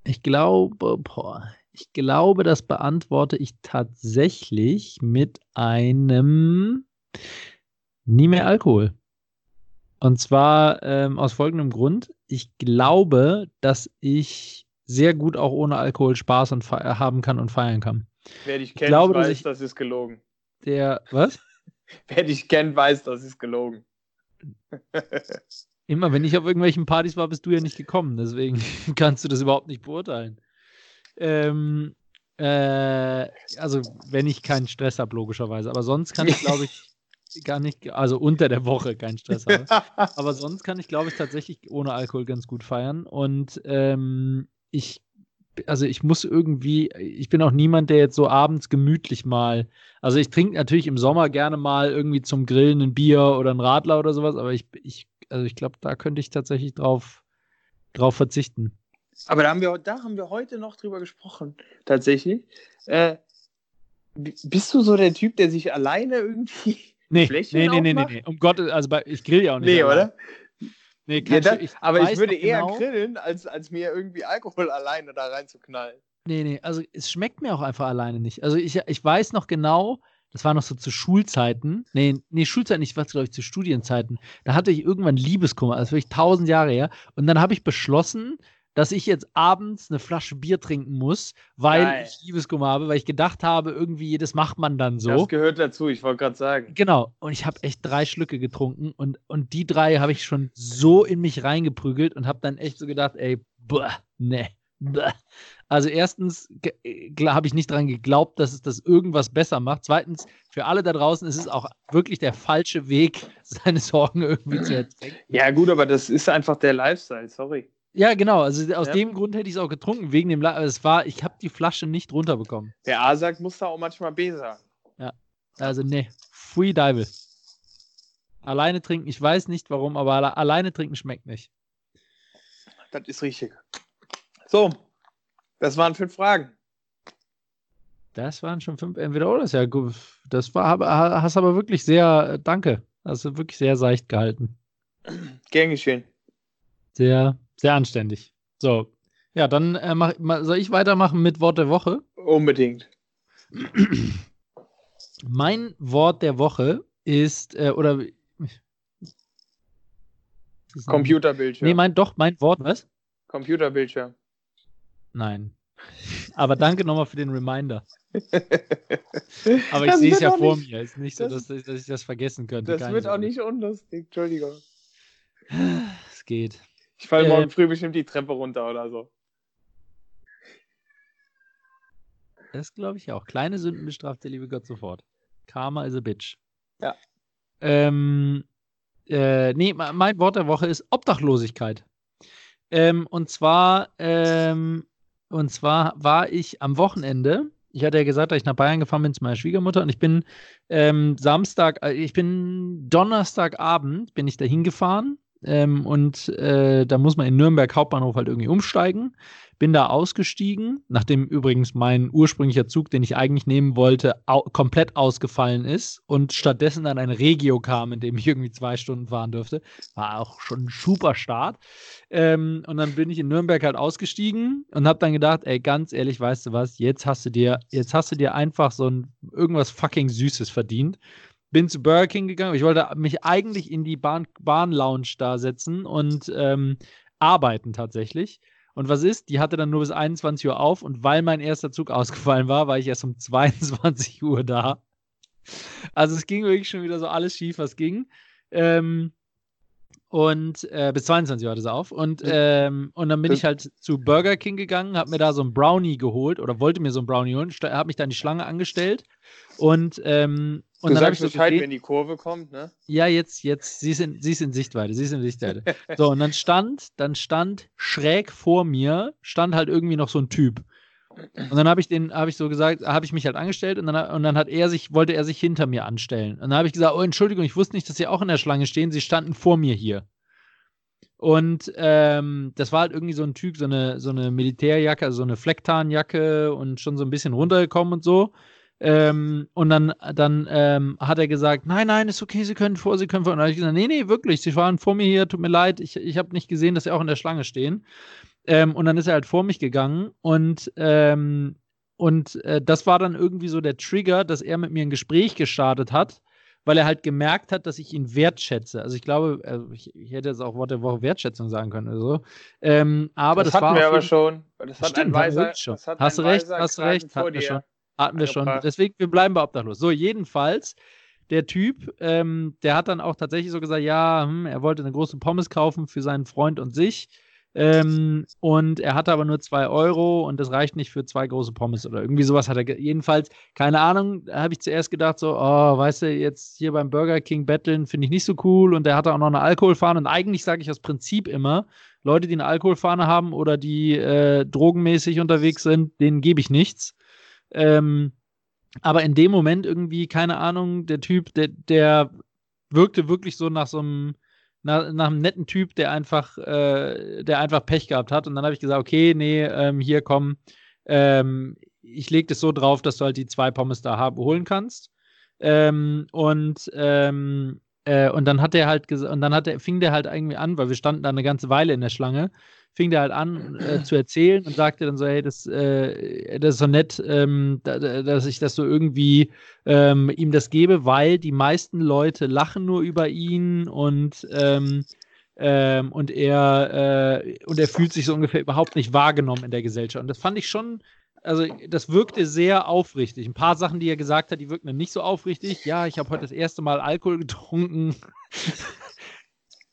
ich glaube, boah, ich glaube, das beantworte ich tatsächlich mit einem nie mehr Alkohol. Und zwar ähm, aus folgendem Grund. Ich glaube, dass ich sehr gut auch ohne Alkohol Spaß und haben kann und feiern kann. Wer dich kennt, glaube, dass weiß, ich- das ist gelogen. Der, was? Wer dich kennt, weiß, das ist gelogen. Immer, wenn ich auf irgendwelchen Partys war, bist du ja nicht gekommen. Deswegen kannst du das überhaupt nicht beurteilen. Ähm, äh, also, wenn ich keinen Stress habe, logischerweise. Aber sonst kann ich, glaube ich, gar nicht, also unter der Woche keinen Stress habe. Aber sonst kann ich, glaube ich, tatsächlich ohne Alkohol ganz gut feiern. Und ähm, ich, also ich muss irgendwie, ich bin auch niemand, der jetzt so abends gemütlich mal, also ich trinke natürlich im Sommer gerne mal irgendwie zum Grillen ein Bier oder ein Radler oder sowas, aber ich, ich also ich glaube, da könnte ich tatsächlich drauf, drauf verzichten. Aber da haben, wir, da haben wir heute noch drüber gesprochen, tatsächlich. Äh, bist du so der Typ, der sich alleine irgendwie. Nee, Fläschchen nee, nee, nee, nee. Um Gottes, also bei, ich grill ja auch nicht. Nee, allein. oder? Nee, Ja, das, Stück. aber ich würde eher genau- grillen, als, als mir irgendwie Alkohol alleine da reinzuknallen. Nee, nee, also es schmeckt mir auch einfach alleine nicht. Also ich, ich weiß noch genau, das war noch so zu Schulzeiten. Nee, nee, Schulzeiten nicht, was glaube ich zu Studienzeiten. Da hatte ich irgendwann Liebeskummer, das ist wirklich tausend Jahre her. Und dann habe ich beschlossen, dass ich jetzt abends eine Flasche Bier trinken muss, weil Geil. ich Liebeskummer habe, weil ich gedacht habe, irgendwie, das macht man dann so. Das gehört dazu, ich wollte gerade sagen. Genau. Und ich habe echt drei Schlücke getrunken und, und die drei habe ich schon so in mich reingeprügelt und habe dann echt so gedacht, ey, boah, ne. Also erstens habe ich nicht daran geglaubt, dass es das irgendwas besser macht. Zweitens, für alle da draußen ist es auch wirklich der falsche Weg, seine Sorgen irgendwie zu erzeugen. Ja gut, aber das ist einfach der Lifestyle, sorry. Ja, genau. Also aus ja. dem Grund hätte ich es auch getrunken, wegen dem. La es war, ich habe die Flasche nicht runterbekommen. Der A sagt, muss da auch manchmal B sagen. Ja. Also, nee. Free Dive. Alleine trinken, ich weiß nicht warum, aber alle alleine trinken schmeckt nicht. Das ist richtig. So, das waren fünf Fragen. Das waren schon fünf, entweder oder. Das, ja gut. das war, hast aber wirklich sehr, danke. Hast du wirklich sehr seicht gehalten. Gern geschehen. Sehr, sehr anständig. So, ja, dann äh, mach, soll ich weitermachen mit Wort der Woche? Unbedingt. Mein Wort der Woche ist, äh, oder. Computerbildschirm. Nee, mein, doch, mein Wort, was? Computerbildschirm. Nein. Aber danke nochmal für den Reminder. Aber ich sehe es ja vor nicht, mir. Es ist nicht so, dass, dass, ich das vergessen könnte. Das wird auch nicht unlustig. Entschuldigung. Es geht. Ich falle äh, morgen früh bestimmt die Treppe runter oder so. Das glaube ich auch. Kleine Sünden bestraft der liebe Gott sofort. Karma is a bitch. Ja. Ähm, äh, nee, mein Wort der Woche ist Obdachlosigkeit. Ähm, und zwar, ähm, und zwar war ich am Wochenende, ich hatte ja gesagt, dass ich nach Bayern gefahren bin zu meiner Schwiegermutter und ich bin ähm, Samstag, äh, ich bin Donnerstagabend, bin ich da hingefahren ähm, und äh, da muss man in Nürnberg Hauptbahnhof halt irgendwie umsteigen. Bin da ausgestiegen, nachdem übrigens mein ursprünglicher Zug, den ich eigentlich nehmen wollte, au komplett ausgefallen ist und stattdessen dann ein Regio kam, in dem ich irgendwie zwei Stunden fahren dürfte. War auch schon ein super Start. Ähm, und dann bin ich in Nürnberg halt ausgestiegen und habe dann gedacht, ey, ganz ehrlich, weißt du was, jetzt hast du dir, jetzt hast du dir einfach so ein irgendwas fucking Süßes verdient bin zu Burger King gegangen. Ich wollte mich eigentlich in die Bahn, Bahn-Lounge da setzen und ähm, arbeiten tatsächlich. Und was ist? Die hatte dann nur bis 21 Uhr auf und weil mein erster Zug ausgefallen war, war ich erst um 22 Uhr da. Also es ging wirklich schon wieder so alles schief, was ging. Ähm, und äh, bis 22 Uhr hatte sie auf. Und, ähm, und dann bin ich halt zu Burger King gegangen, habe mir da so ein Brownie geholt oder wollte mir so ein Brownie holen, habe mich da in die Schlange angestellt. Und, ähm, und du dann sagst so Bescheid, gesehen, wenn die Kurve kommt, ne? Ja, jetzt, jetzt, sie ist in, sie ist in Sichtweite, sie ist in Sichtweite. so, und dann stand, dann stand schräg vor mir, stand halt irgendwie noch so ein Typ. Und dann habe ich den, habe ich so gesagt, habe ich mich halt angestellt und dann, und dann hat er sich, wollte er sich hinter mir anstellen. Und dann habe ich gesagt, oh, Entschuldigung, ich wusste nicht, dass Sie auch in der Schlange stehen. Sie standen vor mir hier. Und ähm, das war halt irgendwie so ein Typ, so eine, so eine Militärjacke, also so eine Flecktarnjacke und schon so ein bisschen runtergekommen und so. Ähm, und dann, dann ähm, hat er gesagt, nein, nein, ist okay, Sie können vor, Sie können vor. Und dann habe ich gesagt, nee, nee, wirklich, Sie waren vor mir hier, tut mir leid, ich, ich habe nicht gesehen, dass Sie auch in der Schlange stehen. Ähm, und dann ist er halt vor mich gegangen und, ähm, und äh, das war dann irgendwie so der Trigger, dass er mit mir ein Gespräch gestartet hat, weil er halt gemerkt hat, dass ich ihn wertschätze. Also ich glaube, also ich, ich, hätte jetzt auch Wort der Woche Wertschätzung sagen können oder so. Ähm, aber das, das hatten war wir aber schon. Das hat stimmt, ein Weiser, schon. Hat hast recht, hast recht, hatten wir schon. Hatten wir schon. Deswegen, wir bleiben bei obdachlos. So, jedenfalls der Typ, ähm, der hat dann auch tatsächlich so gesagt, ja, hm, er wollte eine große Pommes kaufen für seinen Freund und sich. Ähm, und er hatte aber nur zwei Euro und das reicht nicht für zwei große Pommes oder irgendwie sowas hat er. Jedenfalls, keine Ahnung, da habe ich zuerst gedacht, so, oh, weißt du, jetzt hier beim Burger King betteln finde ich nicht so cool und der hatte auch noch eine Alkoholfahne. Und eigentlich sage ich aus Prinzip immer, Leute, die eine Alkoholfahne haben oder die äh, drogenmäßig unterwegs sind, denen gebe ich nichts. Ähm, aber in dem Moment irgendwie, keine Ahnung, der Typ, der, der wirkte wirklich so nach so einem nach, nach einem netten Typ, der einfach, äh, der einfach Pech gehabt hat. Und dann habe ich gesagt, okay, nee, ähm, hier komm, ähm, ich lege das so drauf, dass du halt die zwei Pommes da haben, holen kannst. Ähm, und ähm, äh, und dann hat er halt und dann hat er, fing der halt irgendwie an, weil wir standen da eine ganze Weile in der Schlange, fing der halt an äh, zu erzählen und sagte dann so, hey, das, äh, das ist so nett, ähm, da, dass ich das so irgendwie ähm, ihm das gebe, weil die meisten Leute lachen nur über ihn und ähm, ähm, und er äh, und er fühlt sich so ungefähr überhaupt nicht wahrgenommen in der Gesellschaft. Und das fand ich schon, also das wirkte sehr aufrichtig. Ein paar Sachen, die er gesagt hat, die wirkten nicht so aufrichtig. Ja, ich habe heute das erste Mal Alkohol getrunken.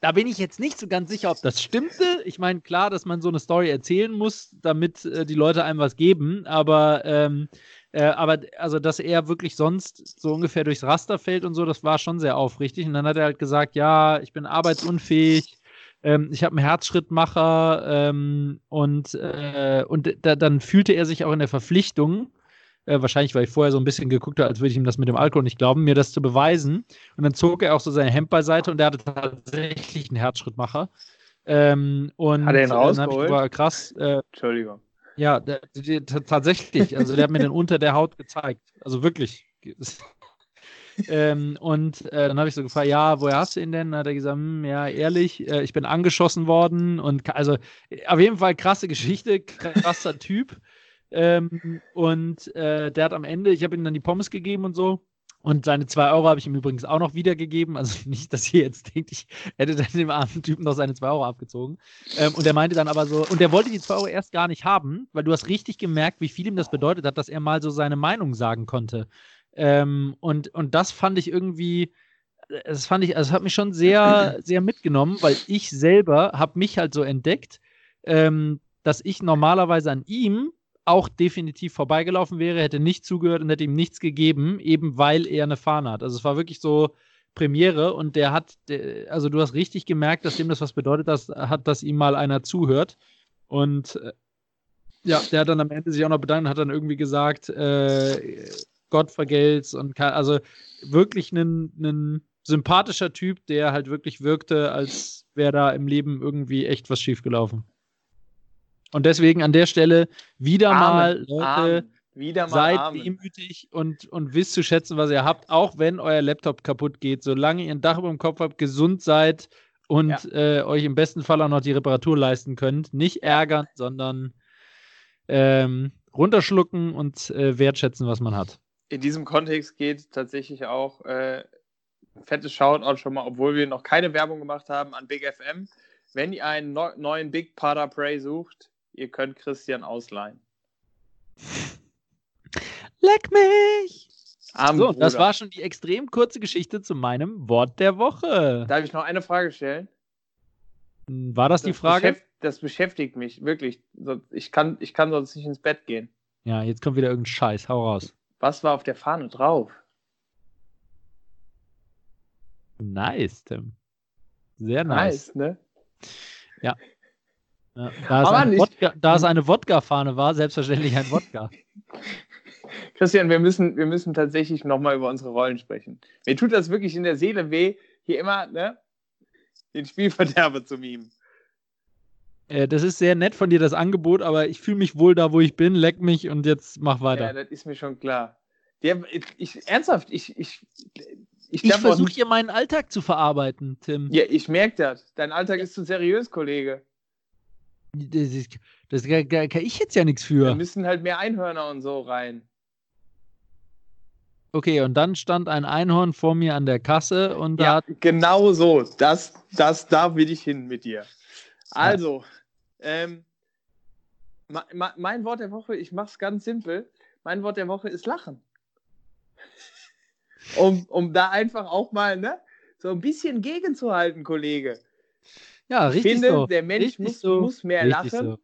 Da bin ich jetzt nicht so ganz sicher, ob das stimmte. Ich meine, klar, dass man so eine Story erzählen muss, damit äh, die Leute einem was geben, aber, ähm, äh, aber also, dass er wirklich sonst so ungefähr durchs Raster fällt und so, das war schon sehr aufrichtig. Und dann hat er halt gesagt, ja, ich bin arbeitsunfähig, ähm, ich habe einen Herzschrittmacher ähm, und, äh, und da, dann fühlte er sich auch in der Verpflichtung, äh, wahrscheinlich, weil ich vorher so ein bisschen geguckt habe, als würde ich ihm das mit dem Alkohol nicht glauben, mir das zu beweisen. Und dann zog er auch so sein Hemd beiseite und der hatte tatsächlich einen Herzschrittmacher. Ähm, und hat er ihn rausgeholt? War krass. Äh, Entschuldigung. Ja, der, der, tatsächlich. Also der hat mir den unter der Haut gezeigt. Also wirklich. ähm, und äh, dann habe ich so gefragt, ja, woher hast du ihn denn? Dann hat er gesagt, hm, ja, ehrlich, äh, ich bin angeschossen worden und also auf jeden Fall krasse Geschichte, krasser Typ. Ähm, und äh, der hat am Ende, ich habe ihm dann die Pommes gegeben und so. Und seine zwei Euro habe ich ihm übrigens auch noch wiedergegeben. Also nicht, dass ihr jetzt denkt, ich hätte dann dem armen Typen noch seine zwei Euro abgezogen. Ähm, und er meinte dann aber so, und der wollte die zwei Euro erst gar nicht haben, weil du hast richtig gemerkt, wie viel ihm das bedeutet hat, dass er mal so seine Meinung sagen konnte. Ähm, und, und das fand ich irgendwie, das fand ich, also es hat mich schon sehr, sehr mitgenommen, weil ich selber habe mich halt so entdeckt, ähm, dass ich normalerweise an ihm auch definitiv vorbeigelaufen wäre, hätte nicht zugehört und hätte ihm nichts gegeben, eben weil er eine Fahne hat. Also es war wirklich so Premiere und der hat, also du hast richtig gemerkt, dass dem das was bedeutet dass, hat, dass ihm mal einer zuhört. Und äh, ja, der hat dann am Ende sich auch noch bedankt und hat dann irgendwie gesagt, äh, Gott vergelt's und kann, also wirklich ein sympathischer Typ, der halt wirklich wirkte, als wäre da im Leben irgendwie echt was schiefgelaufen. Und deswegen an der Stelle wieder Amen. mal, Leute, Amen. Wieder mal seid demütig und, und wisst zu schätzen, was ihr habt, auch wenn euer Laptop kaputt geht. Solange ihr ein Dach über dem Kopf habt, gesund seid und ja. äh, euch im besten Fall auch noch die Reparatur leisten könnt. Nicht ärgern, sondern ähm, runterschlucken und äh, wertschätzen, was man hat. In diesem Kontext geht tatsächlich auch äh, fettes Shoutout schon mal, obwohl wir noch keine Werbung gemacht haben, an Big FM. Wenn ihr einen no neuen Big Pada Prey sucht, ihr könnt Christian ausleihen. Leck mich! Arm so, Bruder. das war schon die extrem kurze Geschichte zu meinem Wort der Woche. Darf ich noch eine Frage stellen? War das, das die Frage? Beschäft das beschäftigt mich wirklich. Ich kann, ich kann sonst nicht ins Bett gehen. Ja, jetzt kommt wieder irgendein Scheiß. Hau raus. Was war auf der Fahne drauf? Nice, Tim. Sehr nice. Nice, ne? Ja. Ja, da, es eine Wodka, da es eine Wodka-Fahne war, selbstverständlich ein Wodka. Christian, wir müssen, wir müssen tatsächlich nochmal über unsere Rollen sprechen. Mir tut das wirklich in der Seele weh, hier immer ne, den Spielverderber zu mimen. Äh, das ist sehr nett von dir, das Angebot, aber ich fühle mich wohl da, wo ich bin, leck mich und jetzt mach weiter. Ja, das ist mir schon klar. Der, ich, ernsthaft, ich, ich, ich, ich versuche hier meinen Alltag zu verarbeiten, Tim. Ja, ich merke das. Dein Alltag ist zu seriös, Kollege. Das, das, da, da kann ich jetzt ja nichts für. Da müssen halt mehr Einhörner und so rein. Okay, und dann stand ein Einhorn vor mir an der Kasse und da. Ja, genau so. Das, das, da will ich hin mit dir. Also, ähm, mein Wort der Woche, ich mache es ganz simpel. Mein Wort der Woche ist Lachen. um, um da einfach auch mal ne, so ein bisschen gegenzuhalten, Kollege. Ja, richtig. Ich finde, so. der Mensch muss, so. muss, mehr richtig lachen so.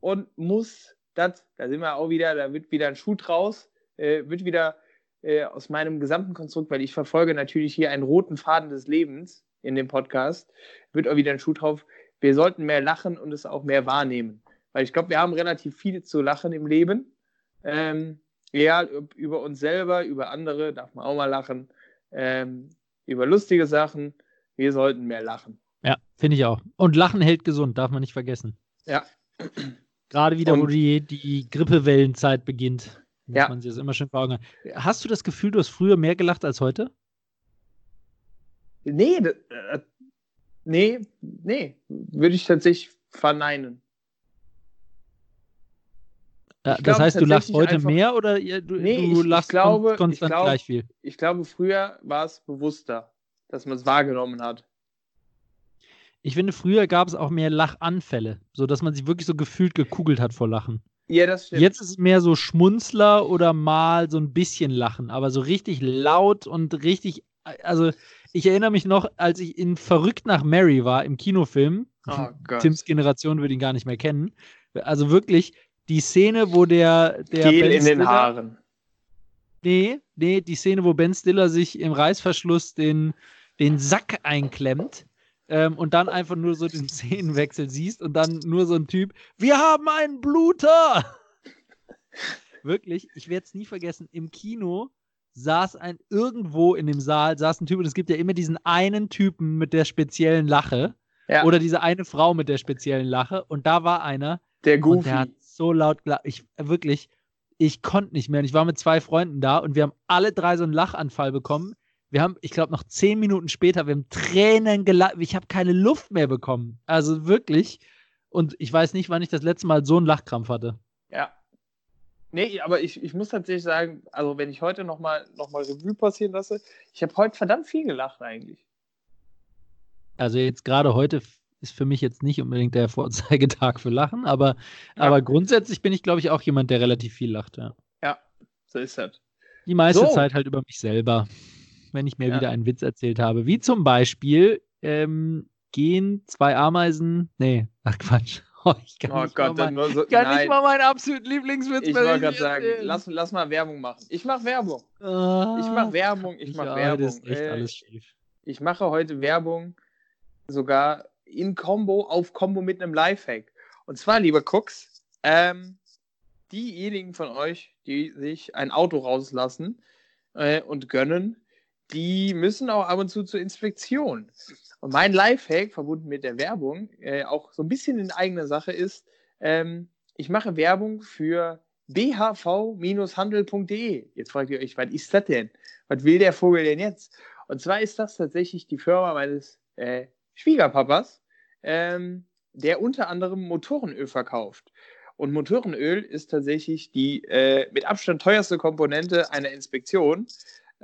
und muss, das, da sind wir auch wieder, da wird wieder ein Schuh draus, äh, wird wieder äh, aus meinem gesamten Konstrukt, weil ich verfolge natürlich hier einen roten Faden des Lebens in dem Podcast, wird auch wieder ein Schuh drauf. Wir sollten mehr lachen und es auch mehr wahrnehmen. Weil ich glaube, wir haben relativ viel zu lachen im Leben. Ähm, ja, über uns selber, über andere darf man auch mal lachen. Ähm, über lustige Sachen. Wir sollten mehr lachen. Ja, finde ich auch. Und Lachen hält gesund, darf man nicht vergessen. Ja. Gerade wieder, Und, wo die, die Grippewellenzeit beginnt. Muss ja. man sich das immer schön vor Augen Hast du das Gefühl, du hast früher mehr gelacht als heute? Nee, äh, nee, nee. Würde ich tatsächlich verneinen. Ja, das heißt, du lachst heute einfach, mehr oder du, nee, du ich, lachst ich glaube, konstant ich glaub, gleich viel? Ich glaube, früher war es bewusster, dass man es wahrgenommen hat. Ich finde, früher gab es auch mehr Lachanfälle, sodass man sich wirklich so gefühlt gekugelt hat vor Lachen. Ja, das stimmt. Jetzt ist es mehr so Schmunzler oder mal so ein bisschen Lachen, aber so richtig laut und richtig. Also, ich erinnere mich noch, als ich in Verrückt nach Mary war im Kinofilm. Oh Tims Generation würde ihn gar nicht mehr kennen. Also wirklich die Szene, wo der. der Gel ben in Stiller, den Haaren. Nee, nee, die Szene, wo Ben Stiller sich im Reißverschluss den, den Sack einklemmt ähm, und dann einfach nur so den Szenenwechsel siehst und dann nur so ein Typ, wir haben einen Bluter! Wirklich, ich werde es nie vergessen, im Kino saß ein, irgendwo in dem Saal saß ein Typ und es gibt ja immer diesen einen Typen mit der speziellen Lache ja. oder diese eine Frau mit der speziellen Lache und da war einer, der Goofy. Und der hat so laut gelacht, ich wirklich, ich konnte nicht mehr und ich war mit zwei Freunden da und wir haben alle drei so einen Lachanfall bekommen wir haben, ich glaube, noch zehn Minuten später, wir haben Tränen gelacht. Ich habe keine Luft mehr bekommen. Also wirklich. Und ich weiß nicht, wann ich das letzte Mal so einen Lachkrampf hatte. Ja. Nee, aber ich, ich muss tatsächlich sagen, also wenn ich heute nochmal noch mal Revue passieren lasse, ich habe heute verdammt viel gelacht eigentlich. Also jetzt gerade heute ist für mich jetzt nicht unbedingt der Vorzeigetag für Lachen, aber, ja. aber grundsätzlich bin ich, glaube ich, auch jemand, der relativ viel lacht, ja. Ja, so ist das. Die meiste so. Zeit halt über mich selber wenn ich mir ja. wieder einen Witz erzählt habe. Wie zum Beispiel ähm, gehen zwei Ameisen. Nee, ach Quatsch. Oh, ich kann, oh nicht, Gott, mal, mein, so, kann nicht mal meinen absoluten Lieblingswitz Ich wollte gerade sagen, lass, lass mal Werbung machen. Ich mache Werbung. Ah, ich mache Werbung. Ich mache Werbung. Das ist echt äh, alles schief. Ich mache heute Werbung sogar in Combo auf Combo mit einem Lifehack. Und zwar, lieber Cooks, ähm, diejenigen von euch, die sich ein Auto rauslassen äh, und gönnen, die müssen auch ab und zu zur Inspektion. Und mein Lifehack, verbunden mit der Werbung, äh, auch so ein bisschen in eigener Sache ist, ähm, ich mache Werbung für bhv-handel.de. Jetzt fragt ihr euch, was ist das denn? Was will der Vogel denn jetzt? Und zwar ist das tatsächlich die Firma meines äh, Schwiegerpapas, ähm, der unter anderem Motorenöl verkauft. Und Motorenöl ist tatsächlich die äh, mit Abstand teuerste Komponente einer Inspektion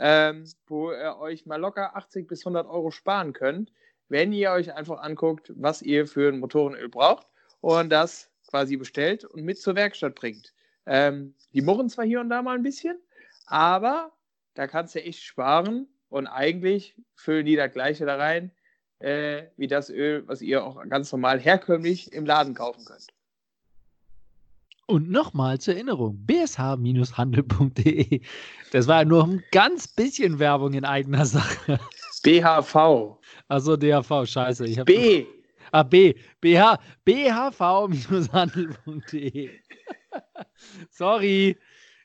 ähm, wo ihr euch mal locker 80 bis 100 Euro sparen könnt, wenn ihr euch einfach anguckt, was ihr für ein Motorenöl braucht und das quasi bestellt und mit zur Werkstatt bringt. Ähm, die murren zwar hier und da mal ein bisschen, aber da kannst du echt sparen und eigentlich füllen die das gleiche da rein, äh, wie das Öl, was ihr auch ganz normal herkömmlich im Laden kaufen könnt. Und nochmal zur Erinnerung, bsh-handel.de. Das war nur ein ganz bisschen Werbung in eigener Sache. BHV. Also DHV, scheiße. Ich B. Ah, B. BH, bhv-handel.de. Sorry.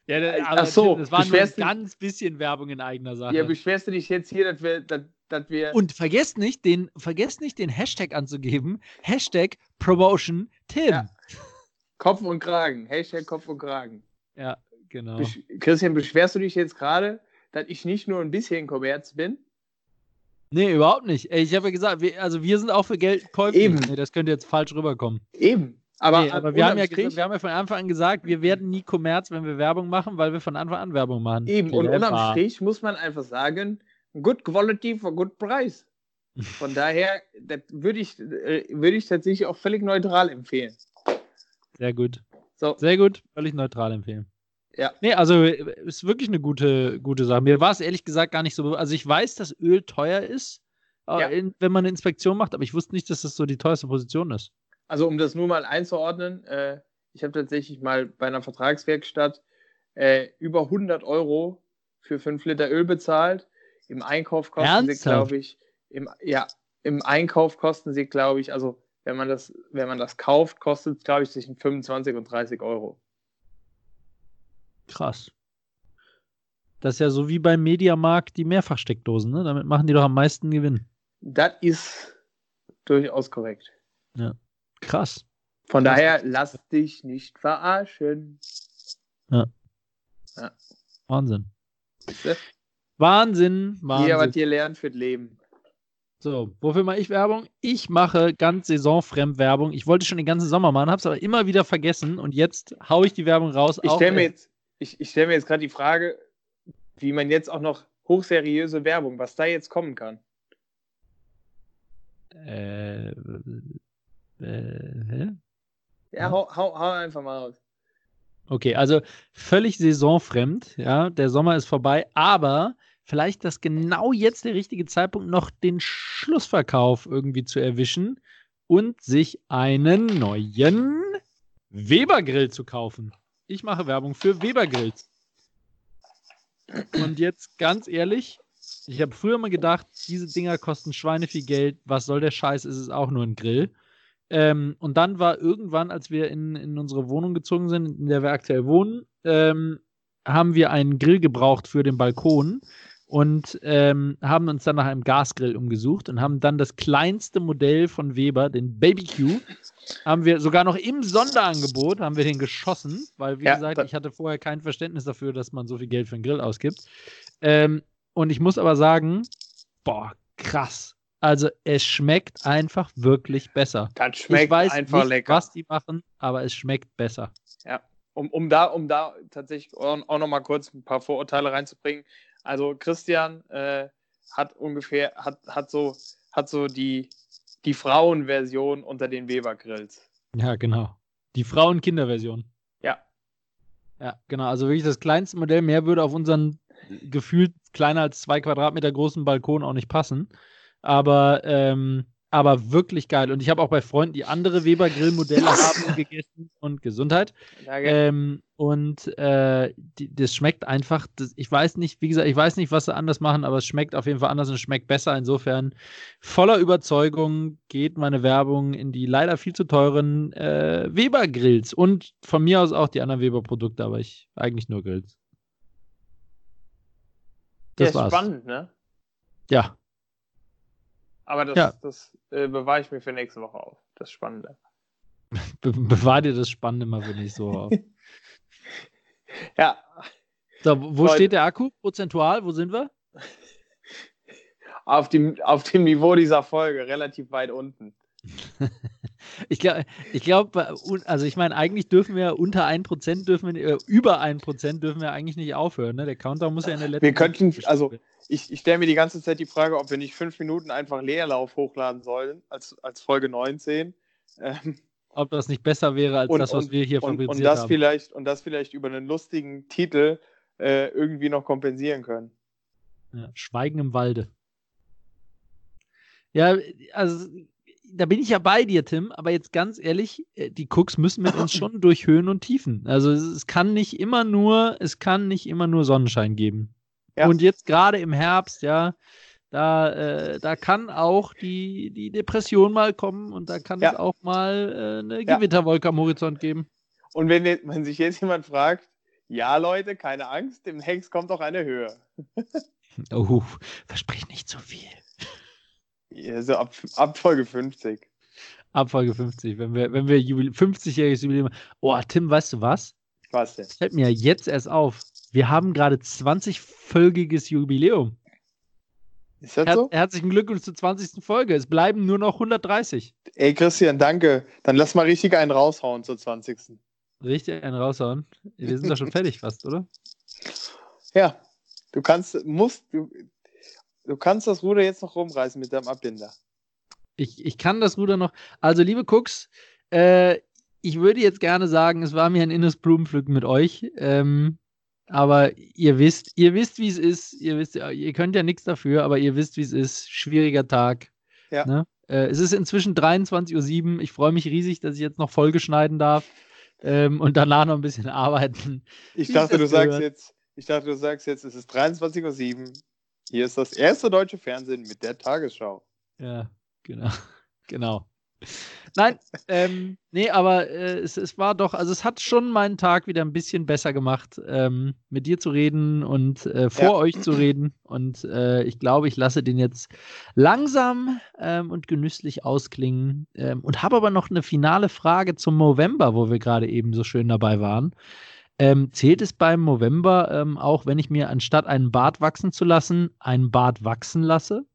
Ja, das, Ach so, das war nur ein ganz bisschen Werbung in eigener Sache. Ja, beschwerst du dich jetzt hier, dass wir, dass, dass wir. Und vergesst nicht, den, vergesst nicht, den Hashtag anzugeben. Hashtag Promotion Tim. Ja. Kopf und Kragen. Hashtag Kopf und Kragen. Ja, genau. Besch Christian, beschwerst du dich jetzt gerade, dass ich nicht nur ein bisschen Kommerz bin? Nee, überhaupt nicht. Ich habe ja gesagt, wir, also wir sind auch für Geld käuflich. Eben. Nee, das könnte jetzt falsch rüberkommen. Eben. Aber, nee, aber wir, haben ja gesagt, wir haben ja von Anfang an gesagt, wir werden nie Kommerz, wenn wir Werbung machen, weil wir von Anfang an Werbung machen. Eben. Und unterm Strich muss man einfach sagen, good quality for good price. Von daher würde ich, äh, würd ich tatsächlich auch völlig neutral empfehlen. Sehr gut. So. Sehr gut, völlig neutral empfehlen. Ja. Nee, also ist wirklich eine gute, gute Sache. Mir war es ehrlich gesagt gar nicht so. Also ich weiß, dass Öl teuer ist, äh, ja. wenn man eine Inspektion macht, aber ich wusste nicht, dass das so die teuerste Position ist. Also um das nur mal einzuordnen, äh, ich habe tatsächlich mal bei einer Vertragswerkstatt äh, über 100 Euro für 5 Liter Öl bezahlt. Im Einkauf kosten Ernsthaft? sie, glaube ich, im, ja, im Einkauf kosten sie, glaube ich, also wenn man das, wenn man das kauft, kostet es, glaube ich, zwischen 25 und 30 Euro. Krass. Das ist ja so wie beim Mediamarkt die Mehrfachsteckdosen, ne? Damit machen die doch am meisten Gewinn. Das ist durchaus korrekt. Ja. Krass. Von Krass. daher lass dich nicht verarschen. Ja. ja. Wahnsinn. Wahnsinn, Wahnsinn. Hier, was ihr lernt für das Leben. So, wofür mache ich Werbung? Ich mache ganz saisonfremd Werbung. Ich wollte schon den ganzen Sommer machen, habe es aber immer wieder vergessen und jetzt haue ich die Werbung raus. Ich stelle mir jetzt, ich, ich stell jetzt gerade die Frage, wie man jetzt auch noch hochseriöse Werbung, was da jetzt kommen kann. Äh, äh, hä? Ja, hau, hau, hau einfach mal raus. Okay, also völlig saisonfremd, ja, der Sommer ist vorbei, aber vielleicht das genau jetzt der richtige Zeitpunkt, noch den Schlussverkauf irgendwie zu erwischen und sich einen neuen Weber-Grill zu kaufen. Ich mache Werbung für Weber-Grills. Und jetzt ganz ehrlich, ich habe früher mal gedacht, diese Dinger kosten Schweine viel Geld. Was soll der Scheiß? Ist es auch nur ein Grill. Ähm, und dann war irgendwann, als wir in, in unsere Wohnung gezogen sind, in der wir aktuell wohnen, ähm, haben wir einen Grill gebraucht für den Balkon und ähm, haben uns dann nach einem Gasgrill umgesucht und haben dann das kleinste Modell von Weber, den BabyQ, haben wir sogar noch im Sonderangebot, haben wir den geschossen, weil wie ja, gesagt, ich hatte vorher kein Verständnis dafür, dass man so viel Geld für einen Grill ausgibt. Ähm, und ich muss aber sagen, boah, krass. Also es schmeckt einfach wirklich besser. Das schmeckt ich weiß einfach nicht, lecker. was die machen, aber es schmeckt besser. Ja, um, um, da, um da tatsächlich auch noch mal kurz ein paar Vorurteile reinzubringen. Also Christian äh, hat ungefähr, hat, hat so, hat so die, die Frauenversion unter den Weber-Grills. Ja, genau. Die Frauen-Kinder-Version. Ja. Ja, genau. Also wirklich das kleinste Modell. Mehr würde auf unseren gefühlt kleiner als zwei Quadratmeter großen Balkon auch nicht passen. Aber, ähm, aber wirklich geil. Und ich habe auch bei Freunden, die andere Weber-Grillmodelle haben, gegessen und Gesundheit. Ähm, und äh, die, das schmeckt einfach, das, ich weiß nicht, wie gesagt, ich weiß nicht, was sie anders machen, aber es schmeckt auf jeden Fall anders und schmeckt besser. Insofern voller Überzeugung geht meine Werbung in die leider viel zu teuren äh, Weber-Grills und von mir aus auch die anderen Weber-Produkte, aber ich eigentlich nur Grills. Das ja, war's. spannend, ne? Ja, aber das, ja. das äh, bewahre ich mir für nächste Woche auf. Das Spannende. Be bewahr dir das Spannende mal für nächste Woche auf. ja. So, wo Leute. steht der Akku prozentual? Wo sind wir? Auf dem, auf dem Niveau dieser Folge, relativ weit unten. ich glaube, ich glaub, also ich meine, eigentlich dürfen wir unter 1% dürfen wir, äh, über 1% dürfen wir eigentlich nicht aufhören. Ne? Der Countdown muss ja in der letzten Wir könnten, also ich, ich stelle mir die ganze Zeit die Frage, ob wir nicht fünf Minuten einfach Leerlauf hochladen sollen, als, als Folge 19. Ähm, ob das nicht besser wäre als und, das, was wir hier und, fabriziert und das haben. Vielleicht, und das vielleicht über einen lustigen Titel äh, irgendwie noch kompensieren können. Ja, Schweigen im Walde. Ja, also da bin ich ja bei dir, Tim, aber jetzt ganz ehrlich, äh, die Cooks müssen mit uns schon durch Höhen und Tiefen. Also es kann nicht immer nur, es kann nicht immer nur Sonnenschein geben. Ja. Und jetzt gerade im Herbst, ja, da, äh, da kann auch die, die Depression mal kommen und da kann ja. es auch mal äh, eine Gewitterwolke am Horizont geben. Und wenn, wenn sich jetzt jemand fragt, ja, Leute, keine Angst, im Hex kommt auch eine Höhe. oh, versprich nicht zu viel. Ja, so ab, ab Folge 50. Ab Folge 50, wenn wir, wenn wir 50-jähriges Jubiläum. Oh, Tim, weißt du was? Was denn? Fällt mir jetzt erst auf. Wir haben gerade 20-folgiges Jubiläum. Ist das Her so? Herzlichen Glückwunsch zur 20. Folge. Es bleiben nur noch 130. Ey, Christian, danke. Dann lass mal richtig einen raushauen zur 20. Richtig einen raushauen. Wir sind doch schon fertig fast, oder? Ja. Du kannst, musst, du, du kannst das Ruder jetzt noch rumreißen mit deinem Abbinder. Ich, ich kann das Ruder noch. Also, liebe Cooks, äh, ich würde jetzt gerne sagen, es war mir ein inneres Blumenpflücken mit euch. Ähm, aber ihr wisst, ihr wisst, wie es ist. Ihr wisst, ihr könnt ja nichts dafür, aber ihr wisst, wie es ist. Schwieriger Tag. Ja. Ne? Äh, es ist inzwischen 23.07 Uhr. Ich freue mich riesig, dass ich jetzt noch Folge schneiden darf ähm, und danach noch ein bisschen arbeiten. Ich dachte, du sagst jetzt, ich dachte, du sagst jetzt, es ist 23.07 Uhr. Hier ist das erste deutsche Fernsehen mit der Tagesschau. Ja, genau. Genau. Nein, ähm, nee, aber äh, es, es war doch, also es hat schon meinen Tag wieder ein bisschen besser gemacht, ähm, mit dir zu reden und äh, vor ja. euch zu reden. Und äh, ich glaube, ich lasse den jetzt langsam ähm, und genüsslich ausklingen. Ähm, und habe aber noch eine finale Frage zum November, wo wir gerade eben so schön dabei waren. Ähm, zählt es beim November ähm, auch, wenn ich mir anstatt einen Bart wachsen zu lassen, einen Bart wachsen lasse?